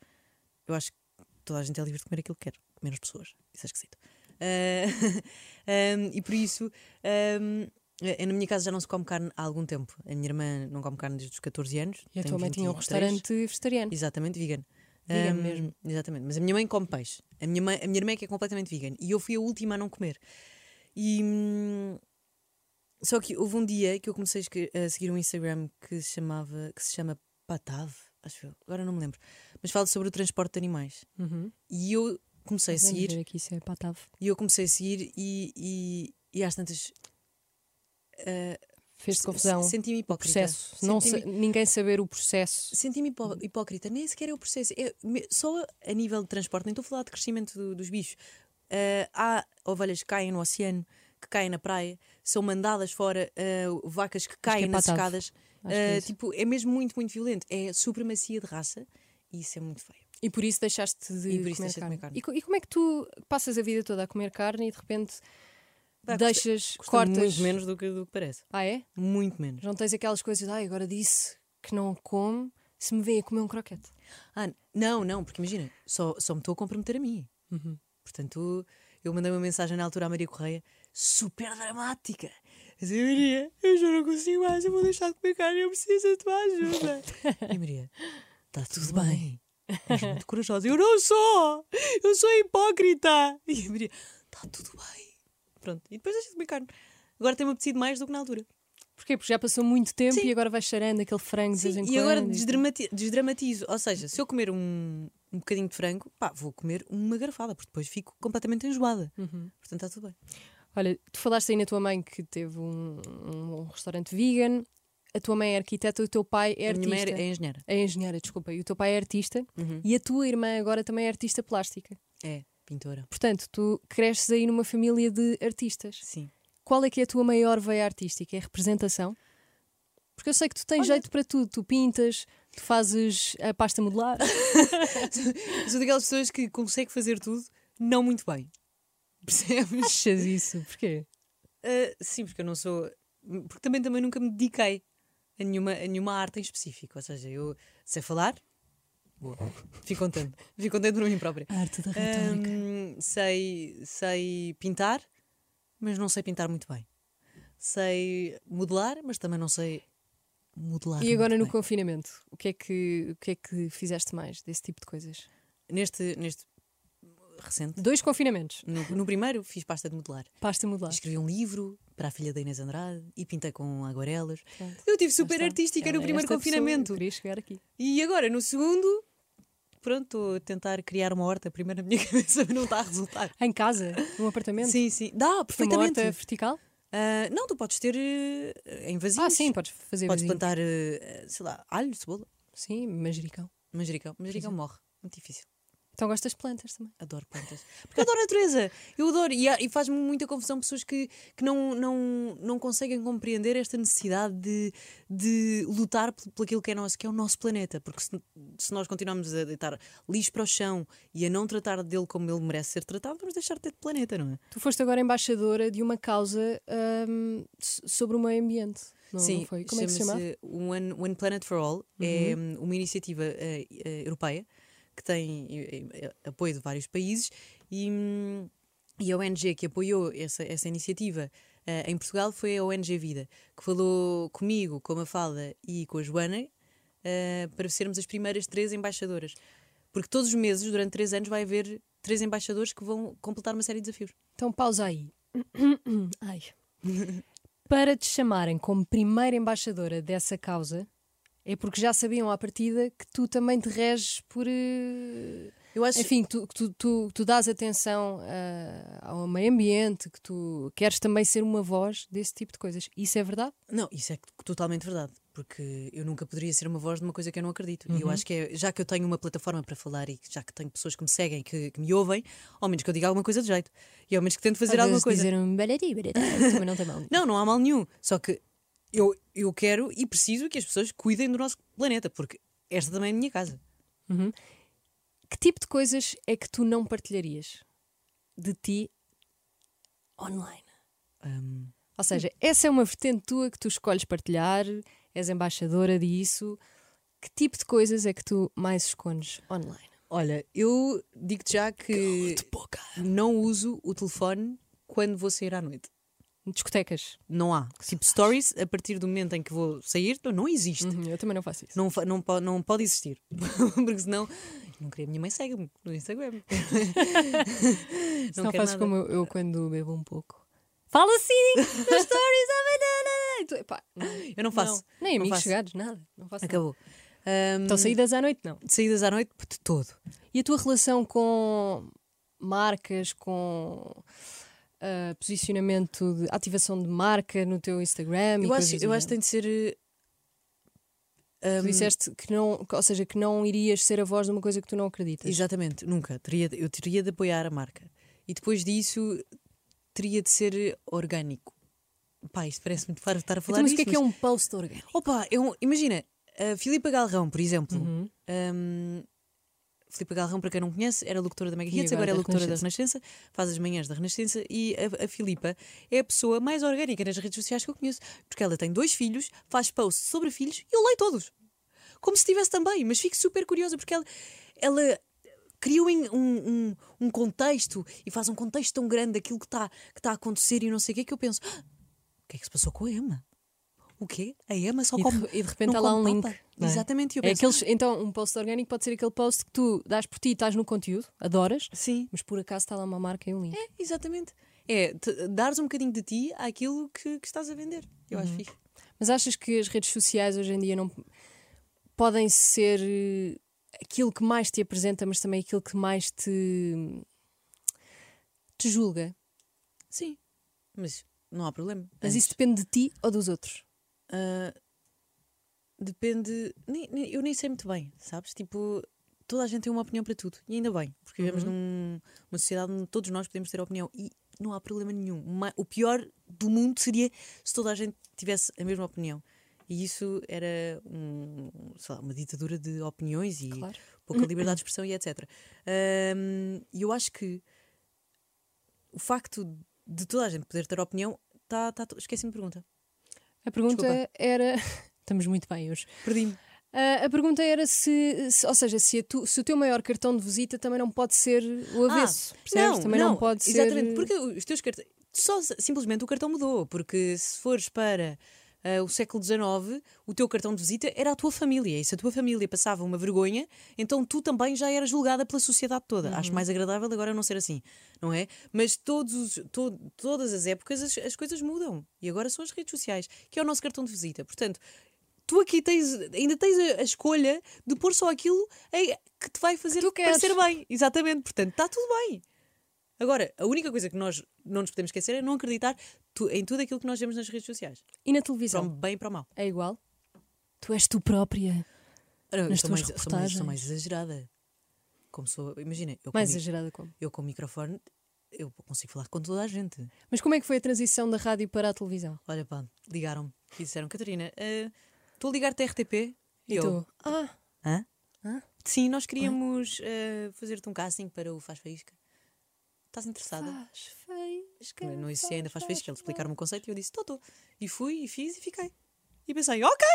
B: Eu acho que toda a gente é livre de comer aquilo que quer, menos pessoas. Isso é esquisito. Ah, (laughs) hum, e por isso. eh, na minha casa já não se come carne há algum tempo. A minha irmã não come carne desde os 14 anos.
A: E a tua mãe tinha um
B: 23.
A: restaurante vegetariano.
B: Exatamente, vegan.
A: Vegan
B: Ahm,
A: mesmo.
B: Exatamente, mas a minha mãe come peixe. A minha, mãe, a minha irmã é que é completamente vegan. E eu fui a última a não comer. E. hum, só que houve um dia que eu comecei a seguir um Instagram que se, chamava, que se chama Patav, acho eu, agora não me lembro. Mas fala sobre o transporte de animais.
A: Uhum.
B: E eu comecei a seguir.
A: ver aqui se é patave.
B: E eu comecei a seguir e, e, e às tantas. Ah,
A: Fez-te confusão.
B: Senti-me hipócrita.
A: processo. Não
B: Senti-me-
A: sa- ninguém saber o processo.
B: Senti-me hipó- hipócrita, nem sequer é o processo. É, só a nível de transporte, nem estou a falar de crescimento do- dos bichos. Ah, há ovelhas que caem no oceano, que caem na praia, são mandadas fora, uh, vacas que caem
A: é
B: nas
A: patave.
B: escadas.
A: Que é
B: Uh,
A: isso.
B: tipo, é mesmo muito, muito violento. É supremacia de raça e isso é muito feio.
A: E por isso deixaste de,
B: E por isso
A: comer,
B: deixei de
A: carne.
B: comer carne.
A: E, e como é que tu passas a vida toda a comer carne e de repente
B: Pá,
A: deixas,
B: Custa
A: cortas.
B: muito menos do que, do que parece.
A: Ah, é?
B: Muito menos.
A: Não tens aquelas coisas, ai, agora disse que não come se me vem a comer um croquete.
B: Ah, não, não, porque imagina, só, só me estou a comprometer a mim.
A: Uhum.
B: Portanto, eu mandei uma mensagem na altura à Maria Correia super dramática. Eu disse, Maria, eu já não consigo mais, eu vou deixar de comer carne, eu preciso da tua ajuda. e a Maria, está tudo bem. És muito corajosa. Eu não sou! Eu sou hipócrita! E a Maria, está tudo bem. Pronto, e depois deixei de comer carne. Agora tem-me apetecido mais do que na altura.
A: Porquê? Porque já passou muito tempo
B: Sim.
A: e agora vais cheirando aquele frango de vez em
B: Sim,
A: quando.
B: e agora desdramati- desdramatizo. Ou seja, se eu comer um, um bocadinho de frango, pá, vou comer uma garfada, porque depois fico completamente enjoada.
A: Uhum.
B: Portanto, está tudo bem.
A: Olha, tu falaste aí na tua mãe que teve um, um restaurante vegan, a tua mãe é arquiteta, o teu pai é
B: a minha
A: artista.
B: mãe é engenheira.
A: É engenheira, desculpa, e o teu pai é artista
B: Uhum.
A: e a tua irmã agora também é artista plástica.
B: É, pintora.
A: Portanto, tu cresces aí numa família de artistas.
B: Sim.
A: Qual é que é a tua maior veia artística? É a representação? Porque eu sei que tu tens jeito para tudo. Tu pintas, tu fazes a pasta modelar. (laughs)
B: Sou daquelas pessoas que consegue fazer tudo, não muito bem. Percebes?
A: Achas isso? Porquê?
B: Ah, sim, porque eu não sou. Porque também, também nunca me dediquei a nenhuma, a nenhuma arte em específico. Ou seja, eu sei falar, boa, fico contente. Fico contente por mim própria.
A: A arte da
B: Hum, sei, sei pintar, mas não sei pintar muito bem. Sei modelar, mas também não sei modelar.
A: e agora no
B: bem.
A: confinamento, o que, é que, o que é que fizeste mais desse tipo de coisas?
B: Neste, neste recente,
A: Dois confinamentos.
B: no, no primeiro fiz pasta de modelar.
A: Pasta modelar.
B: Escrevi um livro para a filha da Inês Andrade e pintei com aguarelas.
A: Pronto.
B: Eu tive super artística
A: Ela
B: no
A: é
B: primeiro confinamento.
A: queria chegar aqui.
B: E agora, no segundo, pronto, tentar criar uma horta primeiro na minha (laughs) cabeça, mas não está a resultar.
A: Em casa, num apartamento.
B: Sim, sim. Dá,
A: Uma
B: perfeitamente.
A: horta vertical?
B: Ah, não, tu podes ter eh, em vasinhos.
A: Ah, sim, podes fazer
B: Podes
A: vizinho.
B: plantar, eh, sei lá, alho, cebola,
A: Sim, manjericão.
B: manjericão. Manjericão morre. Muito difícil.
A: Então gostas de plantas também.
B: Adoro plantas. Porque eu adoro a natureza. Eu adoro. E, e faz-me muita confusão pessoas que, que não, não, não conseguem compreender esta necessidade de, de lutar por, por aquilo que é nosso, que é o nosso planeta. Porque se, se nós continuarmos a deitar lixo para o chão e a não tratar dele como ele merece ser tratado, vamos deixar de ter planeta, não é?
A: Tu foste agora embaixadora de uma causa so- sobre o meio ambiente. Não,
B: Sim,
A: não foi? Como é que se chama?
B: One, One Planet for All. É hum, uma iniciativa eh, eh, europeia que tem apoio de vários países e, e a ONG que apoiou essa, essa iniciativa eh, em Portugal foi a ONG Vida, que falou comigo, com a Mafalda e com a Joana eh, para sermos as primeiras três embaixadoras. Porque todos os meses, durante três anos, vai haver três embaixadores que vão completar uma série de desafios.
A: Então pausa aí. (coughs) Ai. (laughs) Para te chamarem como primeira embaixadora dessa causa, é porque já sabiam à partida que tu também te reges por. eh,
B: Eu acho
A: Enfim, tu, tu, tu, tu dás atenção ah, ao meio ambiente, que tu queres também ser uma voz desse tipo de coisas. Isso é verdade?
B: Não, isso é totalmente verdade, porque eu nunca poderia ser uma voz de uma coisa que eu não acredito. E eu
A: Uhum.
B: acho que é, já que eu tenho uma plataforma para falar e já que tenho pessoas que me seguem, que, que me ouvem, ao menos que eu diga alguma coisa de jeito. E ao menos que tente fazer
A: Às
B: alguma
A: vezes
B: coisa.
A: Dizer um também não tem mal.
B: Não, não há mal nenhum. Só que eu, eu quero e preciso que as pessoas cuidem do nosso planeta, porque esta também é a minha casa.
A: Que tipo de coisas é que tu não partilharias de ti online?
B: Hum,
A: Ou seja, essa é uma vertente tua que tu escolhes partilhar, és embaixadora disso. Que tipo de coisas é que tu mais escondes online?
B: olha, eu digo-te já que não uso o telefone quando vou sair à noite.
A: Discotecas.
B: Não há. Tipo, stories, a partir do momento em que vou sair, não, não existe.
A: Uhum, eu também não faço isso.
B: Não, fa- não, po- não pode existir. (laughs) Porque senão. Não queria. Minha mãe segue-me no Instagram. (laughs)
A: Não
B: nada.
A: como eu, eu quando bebo um pouco. Fala assim (laughs) nas stories, ah, banana! E tu, epá, não,
B: Eu não faço.
A: Nem
B: Não
A: amigos
B: faço.
A: chegados, nada. Não faço nada.
B: Acabou. Ahm,
A: Então saídas à noite, não.
B: saídas à noite, de todo.
A: E a tua relação com marcas, com ah, posicionamento de ativação de marca no teu Instagram? e
B: Eu acho, eu acho que tem de ser. eh,
A: Tu
B: ahm,
A: disseste que não, ou seja, que não irias ser a voz de uma coisa que tu não acreditas.
B: Exatamente, nunca. Teria, eu teria de apoiar a marca. E depois disso, teria de ser orgânico. Pá, isto parece muito faro estar a
A: Então,
B: falar
A: mas o que é que é um post orgânico?
B: Opa, é um- imagina, a Filipa Galrão, por exemplo.
A: Uhum.
B: hum, Filipa Galrão, para quem não conhece, era locutora da Mega Hits,
A: agora
B: agora é
A: da
B: locutora da Renascença, faz as manhãs da Renascença e a, a Filipa é a pessoa mais orgânica nas redes sociais que eu conheço, porque ela tem dois filhos, faz posts sobre filhos e eu leio todos. Como se tivesse também, mas fico super curiosa porque ela, ela criou um, um, um contexto e faz um contexto tão grande daquilo que está que tá a acontecer e não sei o que, que eu penso: "Ah, o que é que se passou com a Emma? O quê? A Emma só
A: E de,
B: come.
A: e de repente há lá um link.
B: papa?"
A: não é?
B: Exatamente,
A: É aqueles, então, um post orgânico pode ser aquele post que tu dás por ti e estás no conteúdo, adoras,
B: Sim,
A: mas por acaso está lá uma marca e um link.
B: exatamente. É te- dares um bocadinho de ti àquilo que, que estás a vender. Eu acho fixe.
A: Mas achas que as redes sociais hoje em dia não podem ser eh, aquilo que mais te apresenta, mas também aquilo que mais te, te julga?
B: Sim, mas não há problema.
A: Mas
B: Antes,
A: isso depende de ti ou dos outros?
B: Ah, depende. nem- nem- eu nem sei muito bem, sabes? Tipo, toda a gente tem uma opinião para tudo. E ainda bem, porque vivemos num- numa sociedade onde todos nós podemos ter opinião e não há problema nenhum. O pior do mundo seria se toda a gente tivesse a mesma opinião. E isso era um, lá, uma ditadura de opiniões e
A: Claro.
B: pouca liberdade de expressão e etc. E eu acho que o facto de toda a gente poder ter opinião está. Tá, Esqueci-me de pergunta.
A: A pergunta
B: Desculpa.
A: era. (laughs) Estamos muito bem hoje.
B: Perdi-me.
A: Ah, a pergunta era se, se- ou seja, se, tu- se o teu maior cartão de visita também não pode ser o avesso, percebes? também não, pode ser.
B: Exatamente, porque os teus cartões. Só simplesmente o cartão mudou, porque se fores para ah, o século XIX, o teu cartão de visita era a tua família. E se a tua família passava uma vergonha, então tu também já eras julgada pela sociedade toda.
A: Uhum.
B: Acho mais agradável agora não ser assim, não é? Mas todos os- to- todas as épocas as, as coisas mudam. E agora são as redes sociais, que é o nosso cartão de visita. Portanto, tu aqui tens, ainda tens a, escolha de pôr só aquilo que te vai fazer parecer bem. Exatamente, portanto, está tudo bem. Agora, a única coisa que nós não nos podemos esquecer é não acreditar tu- em tudo aquilo que nós vemos nas redes sociais.
A: E na
B: Para
A: televisão?
B: o bem e para o mal.
A: É igual? Tu és tu própria.
B: Ora,
A: Nas tuas
B: mais, sou, mais, sou mais exagerada. Como sou, imagina, eu com,
A: Mais
B: mi-
A: exagerada como?
B: eu com o microfone, eu consigo falar com toda a gente.
A: Mas como é que foi a transição da rádio para a televisão?
B: Olha, pá, ligaram-me e disseram, Catarina, eh, estou a ligar-te a RTP.
A: E
B: eu,
A: tu? Ah,
B: hã?
A: Hã?
B: Sim, nós queríamos eh, fazer-te um casting para o Faz Faísca. Estás interessada?
A: faz faísca.
B: Não existia
A: faz
B: ainda faz faísca. Eles explicaram-me o conceito e eu disse, estou, estou. E fui, e fiz, e fiquei. E pensei, ok,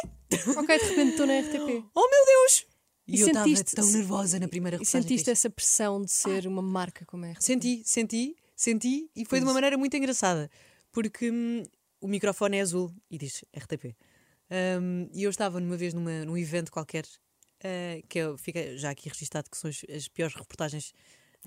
A: Ok, de repente estou na RTP. (laughs)
B: oh meu Deus!
A: E
B: E, eu estava
A: sentiste-
B: tão nervosa na primeira
A: E
B: reportagem.
A: sentiste
B: que
A: essa pressão de ser uma marca como é a RTP?
B: Senti, senti, senti e foi de uma maneira muito engraçada. Porque hum, o microfone é azul e diz RTP. Hum, e eu estava numa vez numa, num evento qualquer, ah, que eu, fica já aqui registado que são as, as piores reportagens.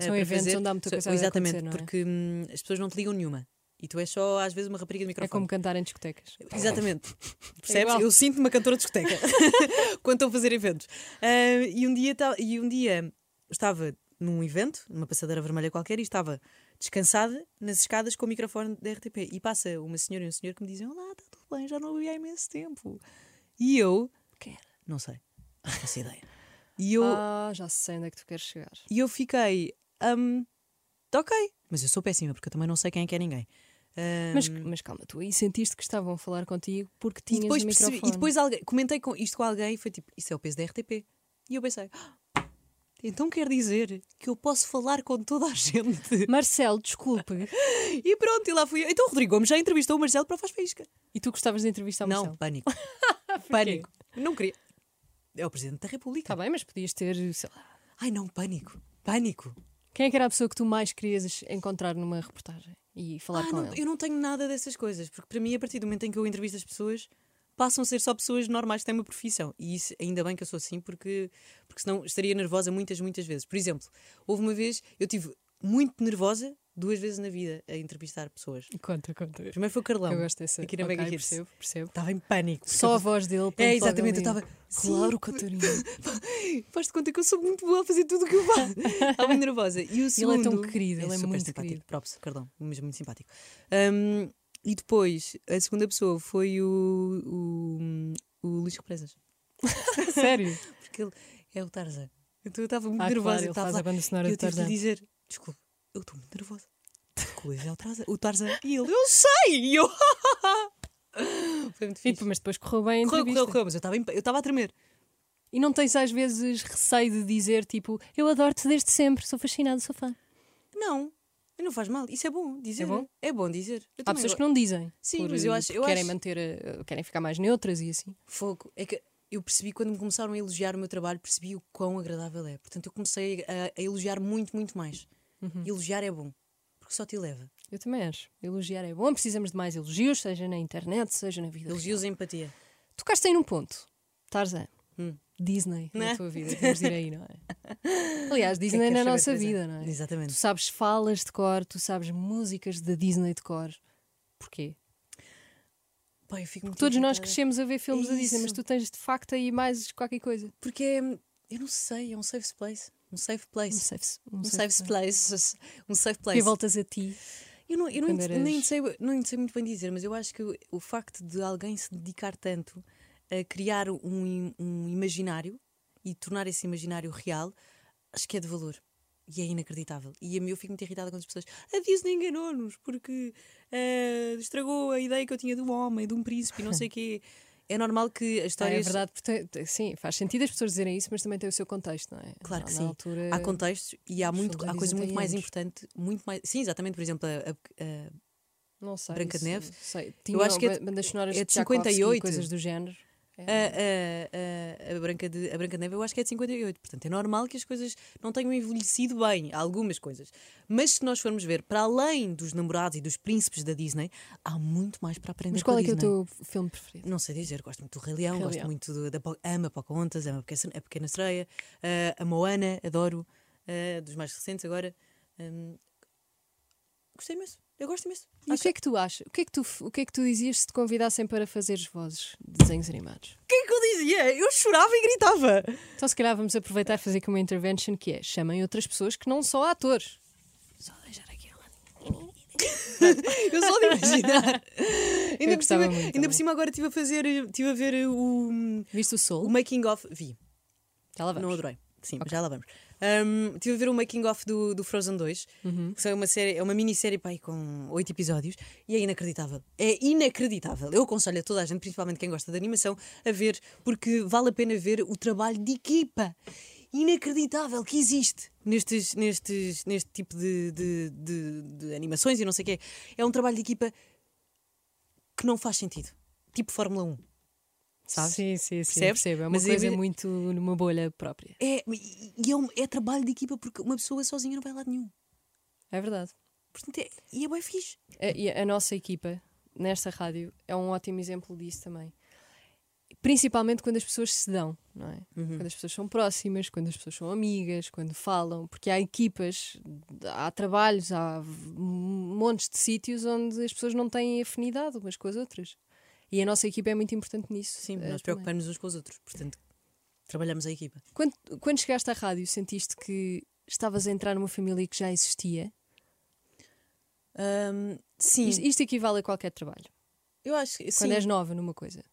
B: Ah,
A: São eventos
B: fazer.
A: onde há muita coisa a
B: Exatamente,
A: é?
B: porque hum, as pessoas não te ligam nenhuma. E tu és só, às vezes, uma rapariga de
A: É
B: microfone.
A: como cantar em discotecas. (laughs)
B: Exatamente. Percebes?
A: igual.
B: eu sinto-me uma cantora de discoteca (laughs) quando estou a fazer eventos. Ah, e, um dia, e um dia estava num evento, numa passadeira vermelha qualquer, e estava descansada nas escadas com o microfone da RTP. E passa uma senhora e um senhor que me dizem: Olá, está tudo bem, já não ouvi há imenso tempo. E eu,
A: Quem era?
B: não sei, não faço ideia. E eu,
A: Ah, já sei onde é que tu queres chegar.
B: e eu fiquei, "Hum, ok, mas eu sou péssima porque eu também não sei quem é que é ninguém. Ah,
A: Mas, mas calma, tu aí sentiste que estavam a falar contigo porque
B: E
A: tinhas
B: depois,
A: o
B: percebi-
A: microfone.
B: e depois alguém, comentei com isto com alguém e foi tipo, isso é o peso da RTP. E eu pensei, "Ah, então quer dizer que eu posso falar com toda a gente. (laughs)
A: Marcelo, desculpe. (laughs)
B: E pronto, e lá fui eu. Então o Rodrigo Gomes já entrevistou o Marcelo para o Faz Faísca.
A: E tu gostavas de entrevistar o
B: Não,
A: Marcelo?
B: pânico. (laughs) pânico. Não queria. É o Presidente da República.
A: Está bem, mas podias ter, sei lá.
B: Ai não, pânico. Pânico.
A: Quem é que era a pessoa que tu mais querias encontrar numa reportagem e falar
B: Ah,
A: com
B: não,
A: ele?
B: eu não tenho nada dessas coisas, porque para mim, a partir do momento em que eu entrevisto as pessoas, passam a ser só pessoas normais que têm uma profissão. E isso, ainda bem que eu sou assim, porque, porque senão estaria nervosa muitas, muitas vezes. Por exemplo, houve uma vez, eu tive muito nervosa duas vezes na vida a entrevistar pessoas.
A: Conta, conta.
B: Primeiro foi o Carlão.
A: Eu gosto dessa.
B: Aqui na
A: Ok,
B: Mega Hits.
A: percebo, percebo.
B: Estava em pânico.
A: Só a
B: eu-
A: voz dele.
B: É, exatamente, eu estava.
A: Claro,
B: "Sim, (laughs)
A: Catarina.
B: Faz-te conta que eu sou muito boa a fazer tudo o que eu faço. (laughs) Estava muito nervosa. E o segundo,
A: Ele é tão querido, ele é
B: super
A: muito
B: simpático.
A: querido.
B: Props, Cardão, mesmo muito simpático. Um, e depois, a segunda pessoa foi o, o, o Luís Represas. (laughs)
A: Sério?
B: Porque ele é o Tarzan. Então eu estava muito
A: Ah,
B: nervosa.
A: claro,
B: eu
A: ele
B: estava
A: faz
B: lá,
A: a banda sonora
B: e
A: do
B: eu tive de
A: Tarzan.
B: dizer: Desculpe, eu estou muito nervosa. É o Tarzan. O Tarzan. E ele, eu sei! E eu, (laughs) Foi muito
A: E,
B: fixe.
A: mas depois correu bem a
B: Correu,
A: entrevista.
B: correu, correu, mas eu estava eu estava a tremer.
A: E não tens às vezes receio de dizer tipo, eu adoro-te desde sempre, sou fascinado, sou fã.
B: Não, não faz mal. Isso é bom dizer.
A: É bom?
B: É bom dizer. Eu
A: Há pessoas que não dizem.
B: Sim,
A: por-
B: mas eu acho- eu
A: querem
B: acho-
A: manter, a- querem ficar mais neutras e assim.
B: Fogo. É que eu percebi quando me começaram a elogiar o meu trabalho, percebi o quão agradável é. Portanto, eu comecei a, a elogiar muito, muito mais.
A: Uhum.
B: Elogiar é bom, porque só te eleva.
A: Eu também acho. Elogiar é bom, precisamos de mais elogios, seja na internet, seja na vida.
B: Elogios e empatia.
A: Tocaste aí num ponto. Tarzan.
B: Hum.
A: Disney na
B: Né?
A: tua vida. Temos de ir aí, não é? (laughs) Aliás,
B: que é que
A: Disney na
B: queres saber,
A: nossa
B: Teresa?
A: vida, não é? Tu
B: Exatamente.
A: sabes falas de cor, tu sabes músicas da Disney de cor. Porquê?
B: Muito
A: Todos nós crescemos a ver filmes
B: É
A: da Disney, mas tu tens de facto aí mais qualquer coisa.
B: Porque é, eu não sei, é um safe place. Um safe
A: Um
B: place.
A: safe, um
B: Um
A: safe
B: safe
A: place.
B: place. (laughs) Um safe
A: E
B: place.
A: voltas a ti.
B: Eu, não, eu não, nem, sei, não sei muito bem dizer, mas eu acho que o, facto de alguém se dedicar tanto a criar um, um imaginário e tornar esse imaginário real, acho que é de valor. E é inacreditável. E a mim eu fico muito irritada quando as pessoas. A Disney enganou-nos porque eh, estragou a ideia que eu tinha de um homem, de um príncipe e não sei o quê. (laughs) É normal que as
A: Ah,
B: histórias.
A: é verdade, porque sim, faz sentido as pessoas dizerem isso, mas também tem o seu contexto, não é?
B: Claro que
A: Na
B: sim.
A: altura,
B: Há contextos e há, muito, há coisa muito mais importante, muito mais. Sim, exatamente, por exemplo, a- a- a
A: não sei,
B: Branca de Neve.
A: Sei.
B: Eu acho que é de-
A: bandas sonoras
B: é de
A: Tchaikovsky e
B: 58.
A: coisas do género.
B: A, a, a, a, Branca de, a Branca de Neve eu acho que é de 58, portanto é normal que as coisas não tenham envelhecido bem, algumas coisas. Mas se nós formos ver, para além dos namorados e dos príncipes da Disney, há muito mais para aprender
A: Mas qual é que é o teu filme preferido?
B: Não sei dizer, gosto muito do Rei Leão,
A: Rei
B: gosto
A: Leão.
B: muito do, da Po- amo a Pocahontas, amo a Pequena, Sereia, eh, a Moana, adoro, eh, dos mais recentes agora. Hum, gostei imenso, eu gosto imenso.
A: E o
B: Acho-
A: que é que tu achas? O que é que tu, o que é que tu dizias se te convidassem para fazeres vozes de desenhos animados?
B: O que é que eu dizia? Eu chorava e gritava.
A: Então, se calhar, vamos aproveitar e fazer aqui uma intervention que é chamem outras pessoas que não são atores. Só deixar aqui. (laughs)
B: Eu só de imaginar. ainda, por cima,
A: muito
B: ainda por cima agora estive a fazer, estive a ver o,
A: Viste o Soul?
B: o making of. Vi,
A: Já lá vamos.
B: não adorei. Sim, mas já lá vamos. Um, estive a ver o making of do, do Frozen 2,
A: Uhum.
B: que é uma série, é uma minissérie pá, aí com oito episódios e é inacreditável. É inacreditável. Eu aconselho a toda a gente, principalmente quem gosta de animação, a ver, porque vale a pena ver o trabalho de equipa inacreditável que existe nestes, nestes, neste tipo de, de, de- de animações e não sei o quê. É um trabalho de equipa que não faz sentido. Tipo Fórmula 1. Sabes?
A: Sim, sim, sim.
B: Percebes?
A: Percebo. É uma
B: Mas
A: coisa
B: é-
A: muito numa bolha própria.
B: É, e é, um- é trabalho de equipa porque uma pessoa sozinha não vai a lado nenhum.
A: É verdade.
B: Portanto, é, e é bem fixe.
A: A, e a nossa equipa, nesta rádio, é um ótimo exemplo disso também. Principalmente quando as pessoas se dão, não é? Quando as pessoas são próximas, quando as pessoas são amigas, quando falam, porque há equipas, há trabalhos, há montes de sítios onde as pessoas não têm afinidade umas com as outras. E a nossa equipa é muito importante nisso.
B: Sim,
A: eh,
B: nós preocupamos uns com os outros. Portanto, trabalhamos a equipa.
A: Quando, quando chegaste à rádio, sentiste que estavas a entrar numa família que já existia?
B: Ahm, sim,
A: Isto, isto equivale a qualquer trabalho.
B: eu acho que sim.
A: Quando és nova numa coisa.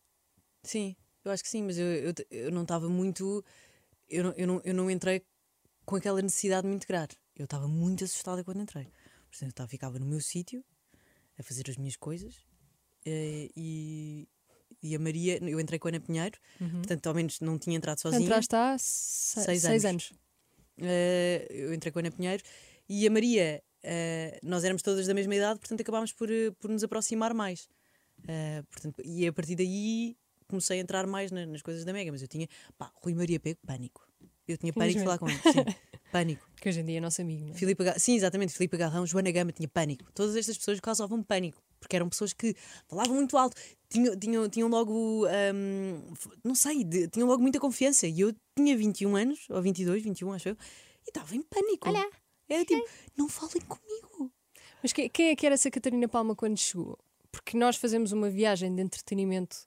B: Sim, eu acho que sim, mas eu, eu, eu não estava muito. Eu não, eu, não, eu não entrei com aquela necessidade de me integrar. Eu estava muito assustada quando entrei. Portanto, eu estava, ficava no meu sítio a fazer as minhas coisas e, e a Maria. Eu entrei com a Ana Pinheiro, portanto, ao menos não tinha entrado sozinha.
A: Entraste há se-
B: Seis
A: seis,
B: anos.
A: anos.
B: Eh, eu entrei com a Ana Pinheiro e a Maria, eh, nós éramos todas da mesma idade, portanto acabámos por, eh, por nos aproximar mais. Eh, portanto, e a partir daí comecei a entrar mais na- nas coisas da Mega, mas eu tinha, pá, Rui Maria Pego, pânico. Eu tinha pânico de falar com ele, sim, (laughs) pânico.
A: Que hoje em dia é nosso amigo, não é?
B: Filipe sim, exatamente, Filipe Garrão, Joana Gama tinha pânico. Todas estas pessoas causavam pânico, porque eram pessoas que falavam muito alto, tinham, tinham, tinham logo, hum, não sei, de- tinham logo muita confiança. E eu tinha 21 anos, ou 22, 21, acho eu, e estava em pânico.
A: Olha,
B: Era tipo, não falem comigo.
A: Mas que- quem é que era essa Catarina Palma quando chegou? Porque nós fazemos uma viagem de entretenimento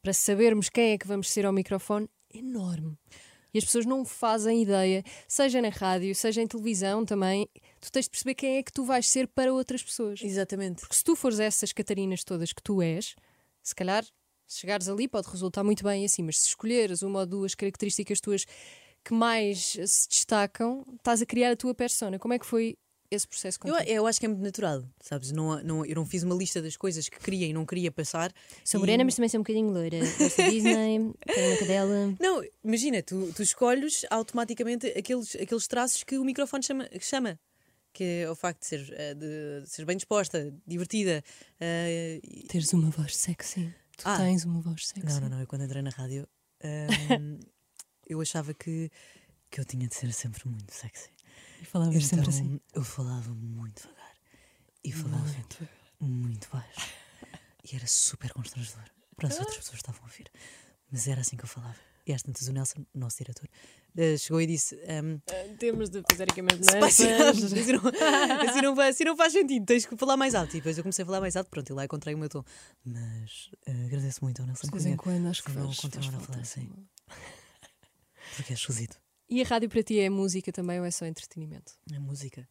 A: para sabermos quem é que vamos ser ao microfone enorme. E as pessoas não fazem ideia, seja na rádio, seja em televisão também, tu tens de perceber quem é que tu vais ser para outras pessoas.
B: Exatamente.
A: Porque se tu fores essas Catarinas todas que tu és, se calhar, se chegares ali pode resultar muito bem assim, mas se escolheres uma ou duas características tuas que mais se destacam, estás a criar a tua persona. Como é que foi esse processo
B: Eu,
A: contigo?
B: eu acho que é muito natural, sabes? Não, não, eu não fiz uma lista das coisas que queria e não queria passar.
A: Sou
B: e-
A: morena, mas também sou um bocadinho loira. Gosto Disney, (laughs) tenho uma cadela.
B: Não, imagina, tu, tu escolhes automaticamente aqueles, aqueles traços que o microfone chama, chama. Que é o facto de seres, eh, de seres bem disposta, divertida. e-
A: Teres uma voz sexy. Tu
B: Ah.
A: tens uma voz sexy.
B: Não, não, não. Eu quando entrei na rádio, (laughs) ehm, eu achava que, que eu tinha de ser sempre muito sexy.
A: E falavas sempre
B: Então,
A: assim.
B: eu falava muito devagar e falava muito baixo. E era super constrangedor para as outras pessoas que estavam a ouvir. Mas era assim que eu falava. E às tantas, o Nelson, nosso diretor, eh, chegou e disse: ehm,
A: Temos de fazer aqui mesmo.
B: Se faz- assim, não, (laughs) assim, não faz, assim não faz sentido, tens que falar mais alto. E depois eu comecei a falar mais alto, pronto, e lá encontrei o meu tom. Mas eh, agradeço muito ao Nelson
A: De vez em quando acho que faz
B: continuar a falar
A: assim.
B: assim. porque é esquisito.
A: E a rádio para ti é música também ou é só entretenimento?
B: É música.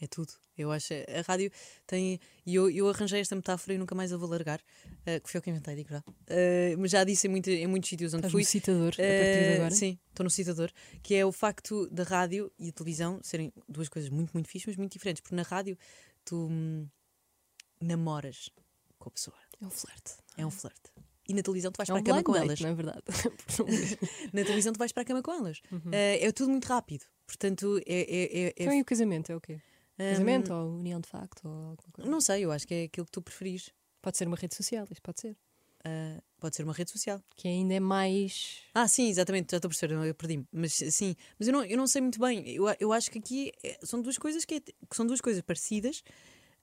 B: É tudo. Eu acho. A rádio tem. E eu, eu arranjei esta metáfora e nunca mais a vou largar. eh, que foi eu que inventei, digo já. Eh, mas já disse em, muito, em muitos sítios onde
A: Estás
B: fui.
A: no citador a partir de
B: Eh,
A: agora?
B: Sim, estou no citador, que é o facto da rádio e a televisão serem duas coisas muito, muito fixas, mas muito diferentes. Porque na rádio tu hum, namoras com a pessoa.
A: É um flerte.
B: É um flerte. E na televisão tu vais
A: É
B: para
A: um
B: a cama com
A: date,
B: elas.
A: não é verdade? (laughs)
B: Na televisão tu vais para a cama com elas.
A: Uhum.
B: Eh, é tudo muito rápido. Portanto, é. é, é- é-
A: Então, e o casamento é o quê?
B: hum,
A: Casamento ou união de facto? Ou?
B: Não sei, eu acho que é aquilo que tu preferires.
A: Pode ser uma rede social, isto pode ser.
B: Ah, pode ser uma rede social.
A: Que ainda é mais.
B: Ah, sim, exatamente, já estou a perceber, eu perdi-me. Mas sim, mas eu não, eu não sei muito bem. Eu, eu acho que aqui é- são duas coisas que, é- que são duas coisas parecidas,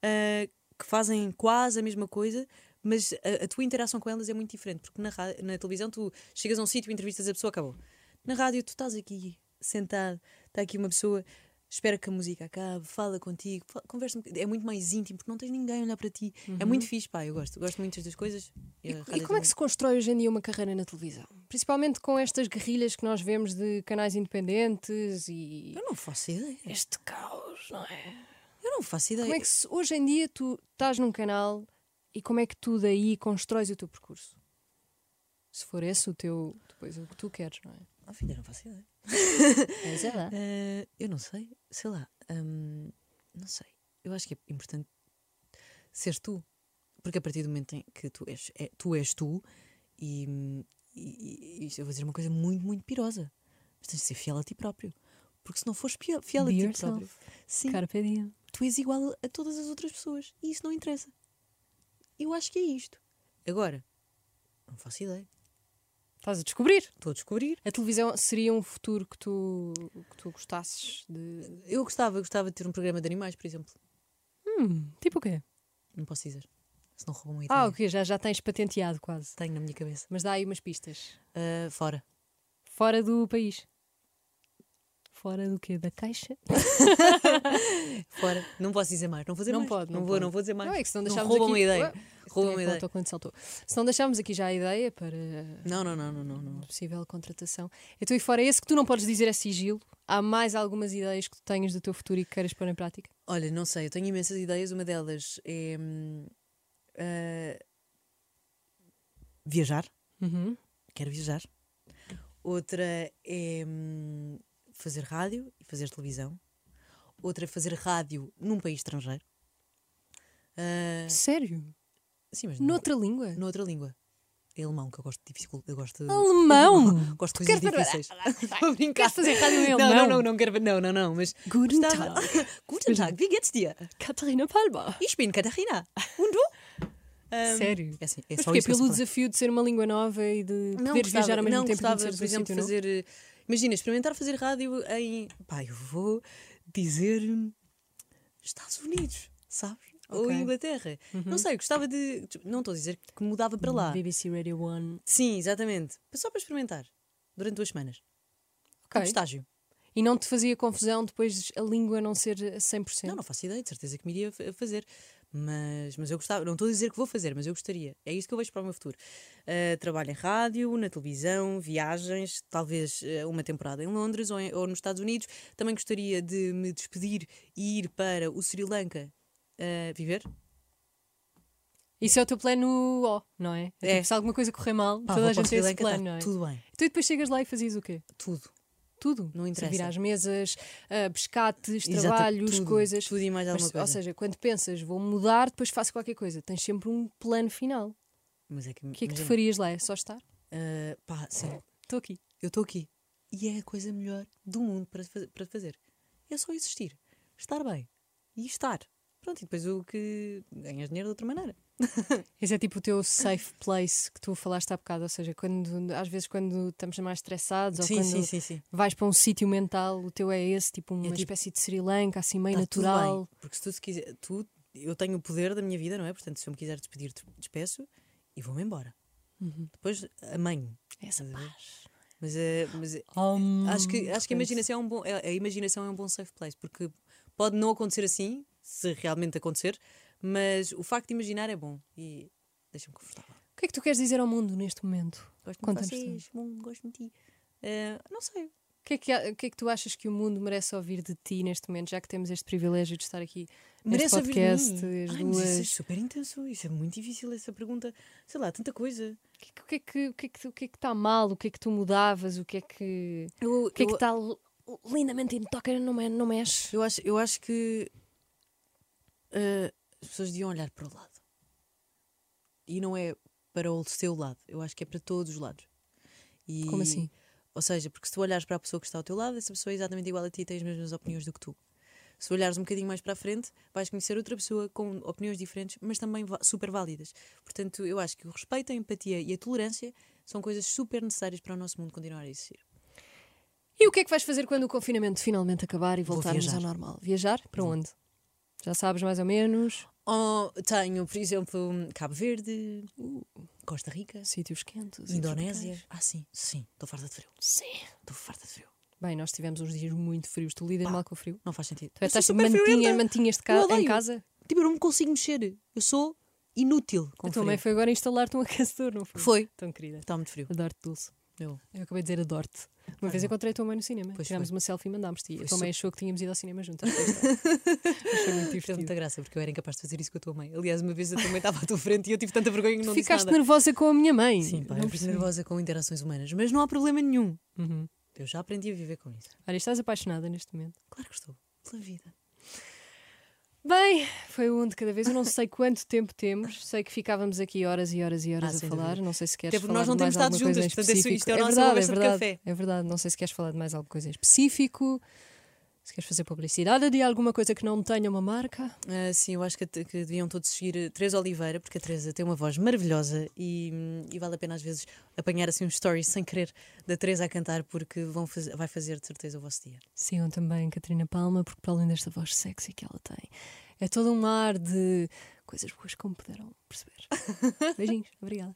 B: ah, que fazem quase a mesma coisa, mas a, a tua interação com elas é muito diferente, porque na, na televisão tu chegas a um sítio, entrevistas a pessoa, acabou. Na rádio tu estás aqui sentado, está aqui uma pessoa, espera que a música acabe, fala contigo, fa- conversa é muito mais íntimo, porque não tens ninguém a olhar para ti. É muito fixe, pá, eu gosto, gosto muito das coisas.
A: E, e como é que se constrói hoje em dia uma carreira na televisão? Principalmente com estas guerrilhas que nós vemos de canais independentes e
B: Eu não faço ideia.
A: este caos, não é?
B: Eu não faço ideia.
A: Como é que se- hoje em dia tu estás num canal e como é que tu daí constróis o teu percurso? Se for esse o teu, depois o que tu queres, não é?
B: Ah, filha, não faço ideia. (laughs)
A: É lá.
B: Eh, eu não sei, sei lá. hum, não sei. Eu acho que é importante seres tu. Porque a partir do momento em que tu és, é- tu, és tu e, e, e- eu vou dizer uma coisa muito, muito pirosa. Mas tens de ser fiel a ti próprio. Porque se não fores fiel, fiel a ti
A: yourself.
B: próprio, sim, tu és igual a todas as outras pessoas. E isso não interessa. Eu acho que é isto. Agora, não faço ideia.
A: Estás a descobrir.
B: Estou a descobrir.
A: A televisão seria um futuro que tu, que tu gostasses de.
B: Eu gostava, gostava de ter um programa de animais, por exemplo.
A: Hum, tipo o quê?
B: Não posso dizer. Se não roubam ideia.
A: Ah, ok, já, já tens patenteado quase.
B: Tenho na minha cabeça.
A: Mas dá aí umas pistas.
B: Ah, fora.
A: Fora do país. Fora do quê? Da caixa? (laughs)
B: Fora. Não posso dizer mais. Não vou dizer
A: Não
B: mais.
A: pode,
B: Não,
A: não
B: vou,
A: pode.
B: não vou dizer mais.
A: Não é que se não
B: Não
A: deixarmos
B: roubam
A: aqui...
B: uma ideia.
A: Ué,
B: Roubam uma ideia.
A: quando saltou. Se não deixarmos aqui já a ideia para
B: Não, não, não, não, não, não.
A: possível contratação. Então, e fora esse que tu não podes dizer é sigilo, há mais algumas ideias que tu tenhas do teu futuro e que queiras pôr em prática?
B: Olha, não sei, eu tenho imensas ideias. Uma delas é ah, viajar.
A: Uhum.
B: Quero viajar. Outra é hum, fazer rádio e fazer televisão. Outra é fazer rádio num país estrangeiro. Ah,
A: Sério?
B: sim, mas
A: Noutra língua?
B: noutra língua. É alemão, que eu gosto de dificuldade. Eu gosto de,
A: Alemão? (laughs)
B: gosto de coisas difíceis. (laughs) A brincar.
A: Queres fazer rádio em
B: Não,
A: alemão?
B: não, não, não quero. Não, não, não. Mas
A: Guten Tag. (laughs)
B: Guten Tag, wie geht's dir?
A: Catarina Palma.
B: Ich bin Katharina. Und du? Um,
A: Sério?
B: É assim, é
A: Mas
B: só
A: porquê?
B: isso
A: Pelo desafio de ser uma língua nova e de
B: Não
A: poderes
B: gostava-
A: viajar ao mesmo
B: não
A: tempo
B: gostava,
A: conheceres
B: por exemplo, fazer. Imagina, experimentar fazer rádio em. Pá, eu vou dizer. Estados Unidos, sabes? Ou
A: Ok. Uhum.
B: Inglaterra. Não sei, gostava de. Não estou a dizer que mudava para lá.
A: BBC Radio One.
B: Sim, exatamente. Só para experimentar. Durante duas semanas.
A: Ok.
B: Como estágio.
A: E não te fazia confusão depois a língua não ser a 100%?
B: Não, não faço ideia, de certeza que me iria fa- fazer. Mas, mas eu gostava, não estou a dizer que vou fazer, mas eu gostaria. É isso que eu vejo para o meu futuro. Uh, trabalho em rádio, na televisão, viagens, talvez uh, uma temporada em Londres ou, em- ou nos Estados Unidos. Também gostaria de me despedir e ir para o Sri Lanka uh, viver.
A: Isso é o teu plano O, não é?
B: É.
A: Tipo, se alguma coisa correr mal,
B: Pá,
A: toda a gente tem esse
B: Lanka,
A: plano,
B: tá
A: não é?
B: Tudo bem,
A: Então e depois chegas lá e fazes o quê?
B: tudo.
A: Tudo.
B: Não interessa.
A: Servir às mesas, ah, pescates,
B: Exata-
A: trabalhos,
B: tudo,
A: coisas.
B: Tudo e mais
A: Mas,
B: alguma coisa.
A: ou seja, quando pensas, vou mudar, depois faço qualquer coisa. Tens sempre um plano final.
B: Mas é que,
A: O que é que tu farias lá? É só estar?
B: ah, pá, sim,
A: Estou aqui.
B: eu estou aqui. E é a coisa melhor do mundo para, para fazer. É só existir. Estar bem. E estar. Pronto, e depois o que ganhas dinheiro de outra maneira. (laughs)
A: Esse é tipo o teu safe place que tu falaste há bocado. Ou seja, quando, às vezes quando estamos mais estressados ou
B: sim,
A: quando
B: sim, sim,
A: vais para um sítio mental, o teu é esse, tipo uma
B: tipo-
A: espécie de Sri Lanka, assim meio
B: Tá
A: natural.
B: bem, porque se tu se quiser, tu, eu tenho o poder da minha vida, não é? Portanto, se eu me quiser despedir, despeço e vou-me embora. Depois amanho.
A: Essa paz.
B: Mas, é, mas é-
A: Hum,
B: acho que, acho que a imaginação é um bom, é- a imaginação é um bom safe place, porque pode não acontecer assim, se realmente acontecer, mas o facto de imaginar é bom e deixa-me confortável.
A: O que é que tu queres dizer ao mundo neste momento?
B: Gosto muito de vocês, mundo, gosto muito de ti. Eh, não sei.
A: O que, é que, o que é que tu achas que o mundo merece ouvir de ti neste momento, já que temos este privilégio de estar aqui neste
B: Merece ouvir de
A: podcast,
B: mim? Ai, mas isso é
A: duas.
B: super intenso, isso é muito difícil essa pergunta. Sei lá, tanta coisa.
A: O que, é que- é que o que é que o que é que está mal? O que é que tu mudavas? O que é que
B: Eu,
A: o que é que está lindamente em toca não, me, não mexe?
B: Eu acho, eu acho que eh, as pessoas deviam olhar para o lado. E não é para o seu lado, eu acho que é para todos os lados. E-
A: Como assim?
B: Ou seja, porque se tu olhares para a pessoa que está ao teu lado, essa pessoa é exatamente igual a ti e tem as mesmas opiniões do que tu. Se olhares um bocadinho mais para a frente, vais conhecer outra pessoa com opiniões diferentes, mas também super válidas. Portanto, eu acho que o respeito, a empatia e a tolerância são coisas super necessárias para o nosso mundo continuar a existir.
A: E o que é que vais fazer quando o confinamento finalmente acabar e voltarmos ao normal? Viajar? Para onde? Já sabes mais ou menos?
B: Oh, tenho, por exemplo, Cabo Verde, Costa Rica,
A: Sítios quentes.
B: Indonésia. Ah, sim, sim, estou farta de frio.
A: Sim.
B: Estou farta de frio.
A: Bem, nós tivemos uns dias muito frios. Tu lidas
B: Pá.
A: mal com o frio?
B: Não faz sentido.
A: Tu é, estás mantinha, mantinhas de ca em casa?
B: Tipo, eu não me consigo mexer. Eu sou inútil com
A: A tua mãe
B: frio.
A: foi agora instalar-te um (laughs) aquecedor, não foi?
B: Foi.
A: Tão querida.
B: Está muito frio.
A: Adoro-te, Dulce.
B: Eu.
A: Eu acabei de dizer adoro-te. Uma vez encontrei a tua mãe no cinema.
B: Pois
A: Tirámos
B: foi.
A: uma selfie e mandámos-te. E a
B: Foi
A: tua mãe achou que tínhamos ido ao cinema juntas. (laughs) Achei muito divertido.
B: muita graça, porque eu era incapaz de fazer isso com a tua mãe. Aliás, uma vez a tua mãe estava à tua frente e eu tive tanta vergonha que não
A: Ficaste
B: disse nada.
A: nervosa com a minha mãe.
B: Sim, pá,
A: não
B: eu fico nervosa com interações humanas, mas não há problema nenhum.
A: Uhum.
B: Eu já aprendi a viver com isso.
A: Olha, estás apaixonada neste momento.
B: Claro que estou. Pela vida.
A: Bem, foi um de cada vez. Eu não sei quanto tempo temos. Sei que ficávamos aqui horas e horas e horas
B: Ah,
A: a falar.
B: dúvida.
A: Não sei se queres
B: Até
A: falar
B: nós não
A: de mais
B: temos estado
A: alguma coisa
B: juntas, portanto, isto é a
A: é
B: nossa
A: verdade, é verdade. É verdade. Não sei se queres falar de mais alguma coisa em específico. Se queres fazer publicidade de alguma coisa que não tenha uma marca.
B: Ah, sim, eu acho que, que deviam todos seguir a Teresa Oliveira, porque a Teresa tem uma voz maravilhosa e, e vale a pena às vezes apanhar assim uns stories sem querer da Teresa a cantar, porque vão fazer, vai fazer de certeza o vosso dia.
A: Sigam também Catarina Palma, porque para além desta voz sexy que ela tem, é todo um ar de coisas boas como puderam perceber. (laughs) Beijinhos, obrigada.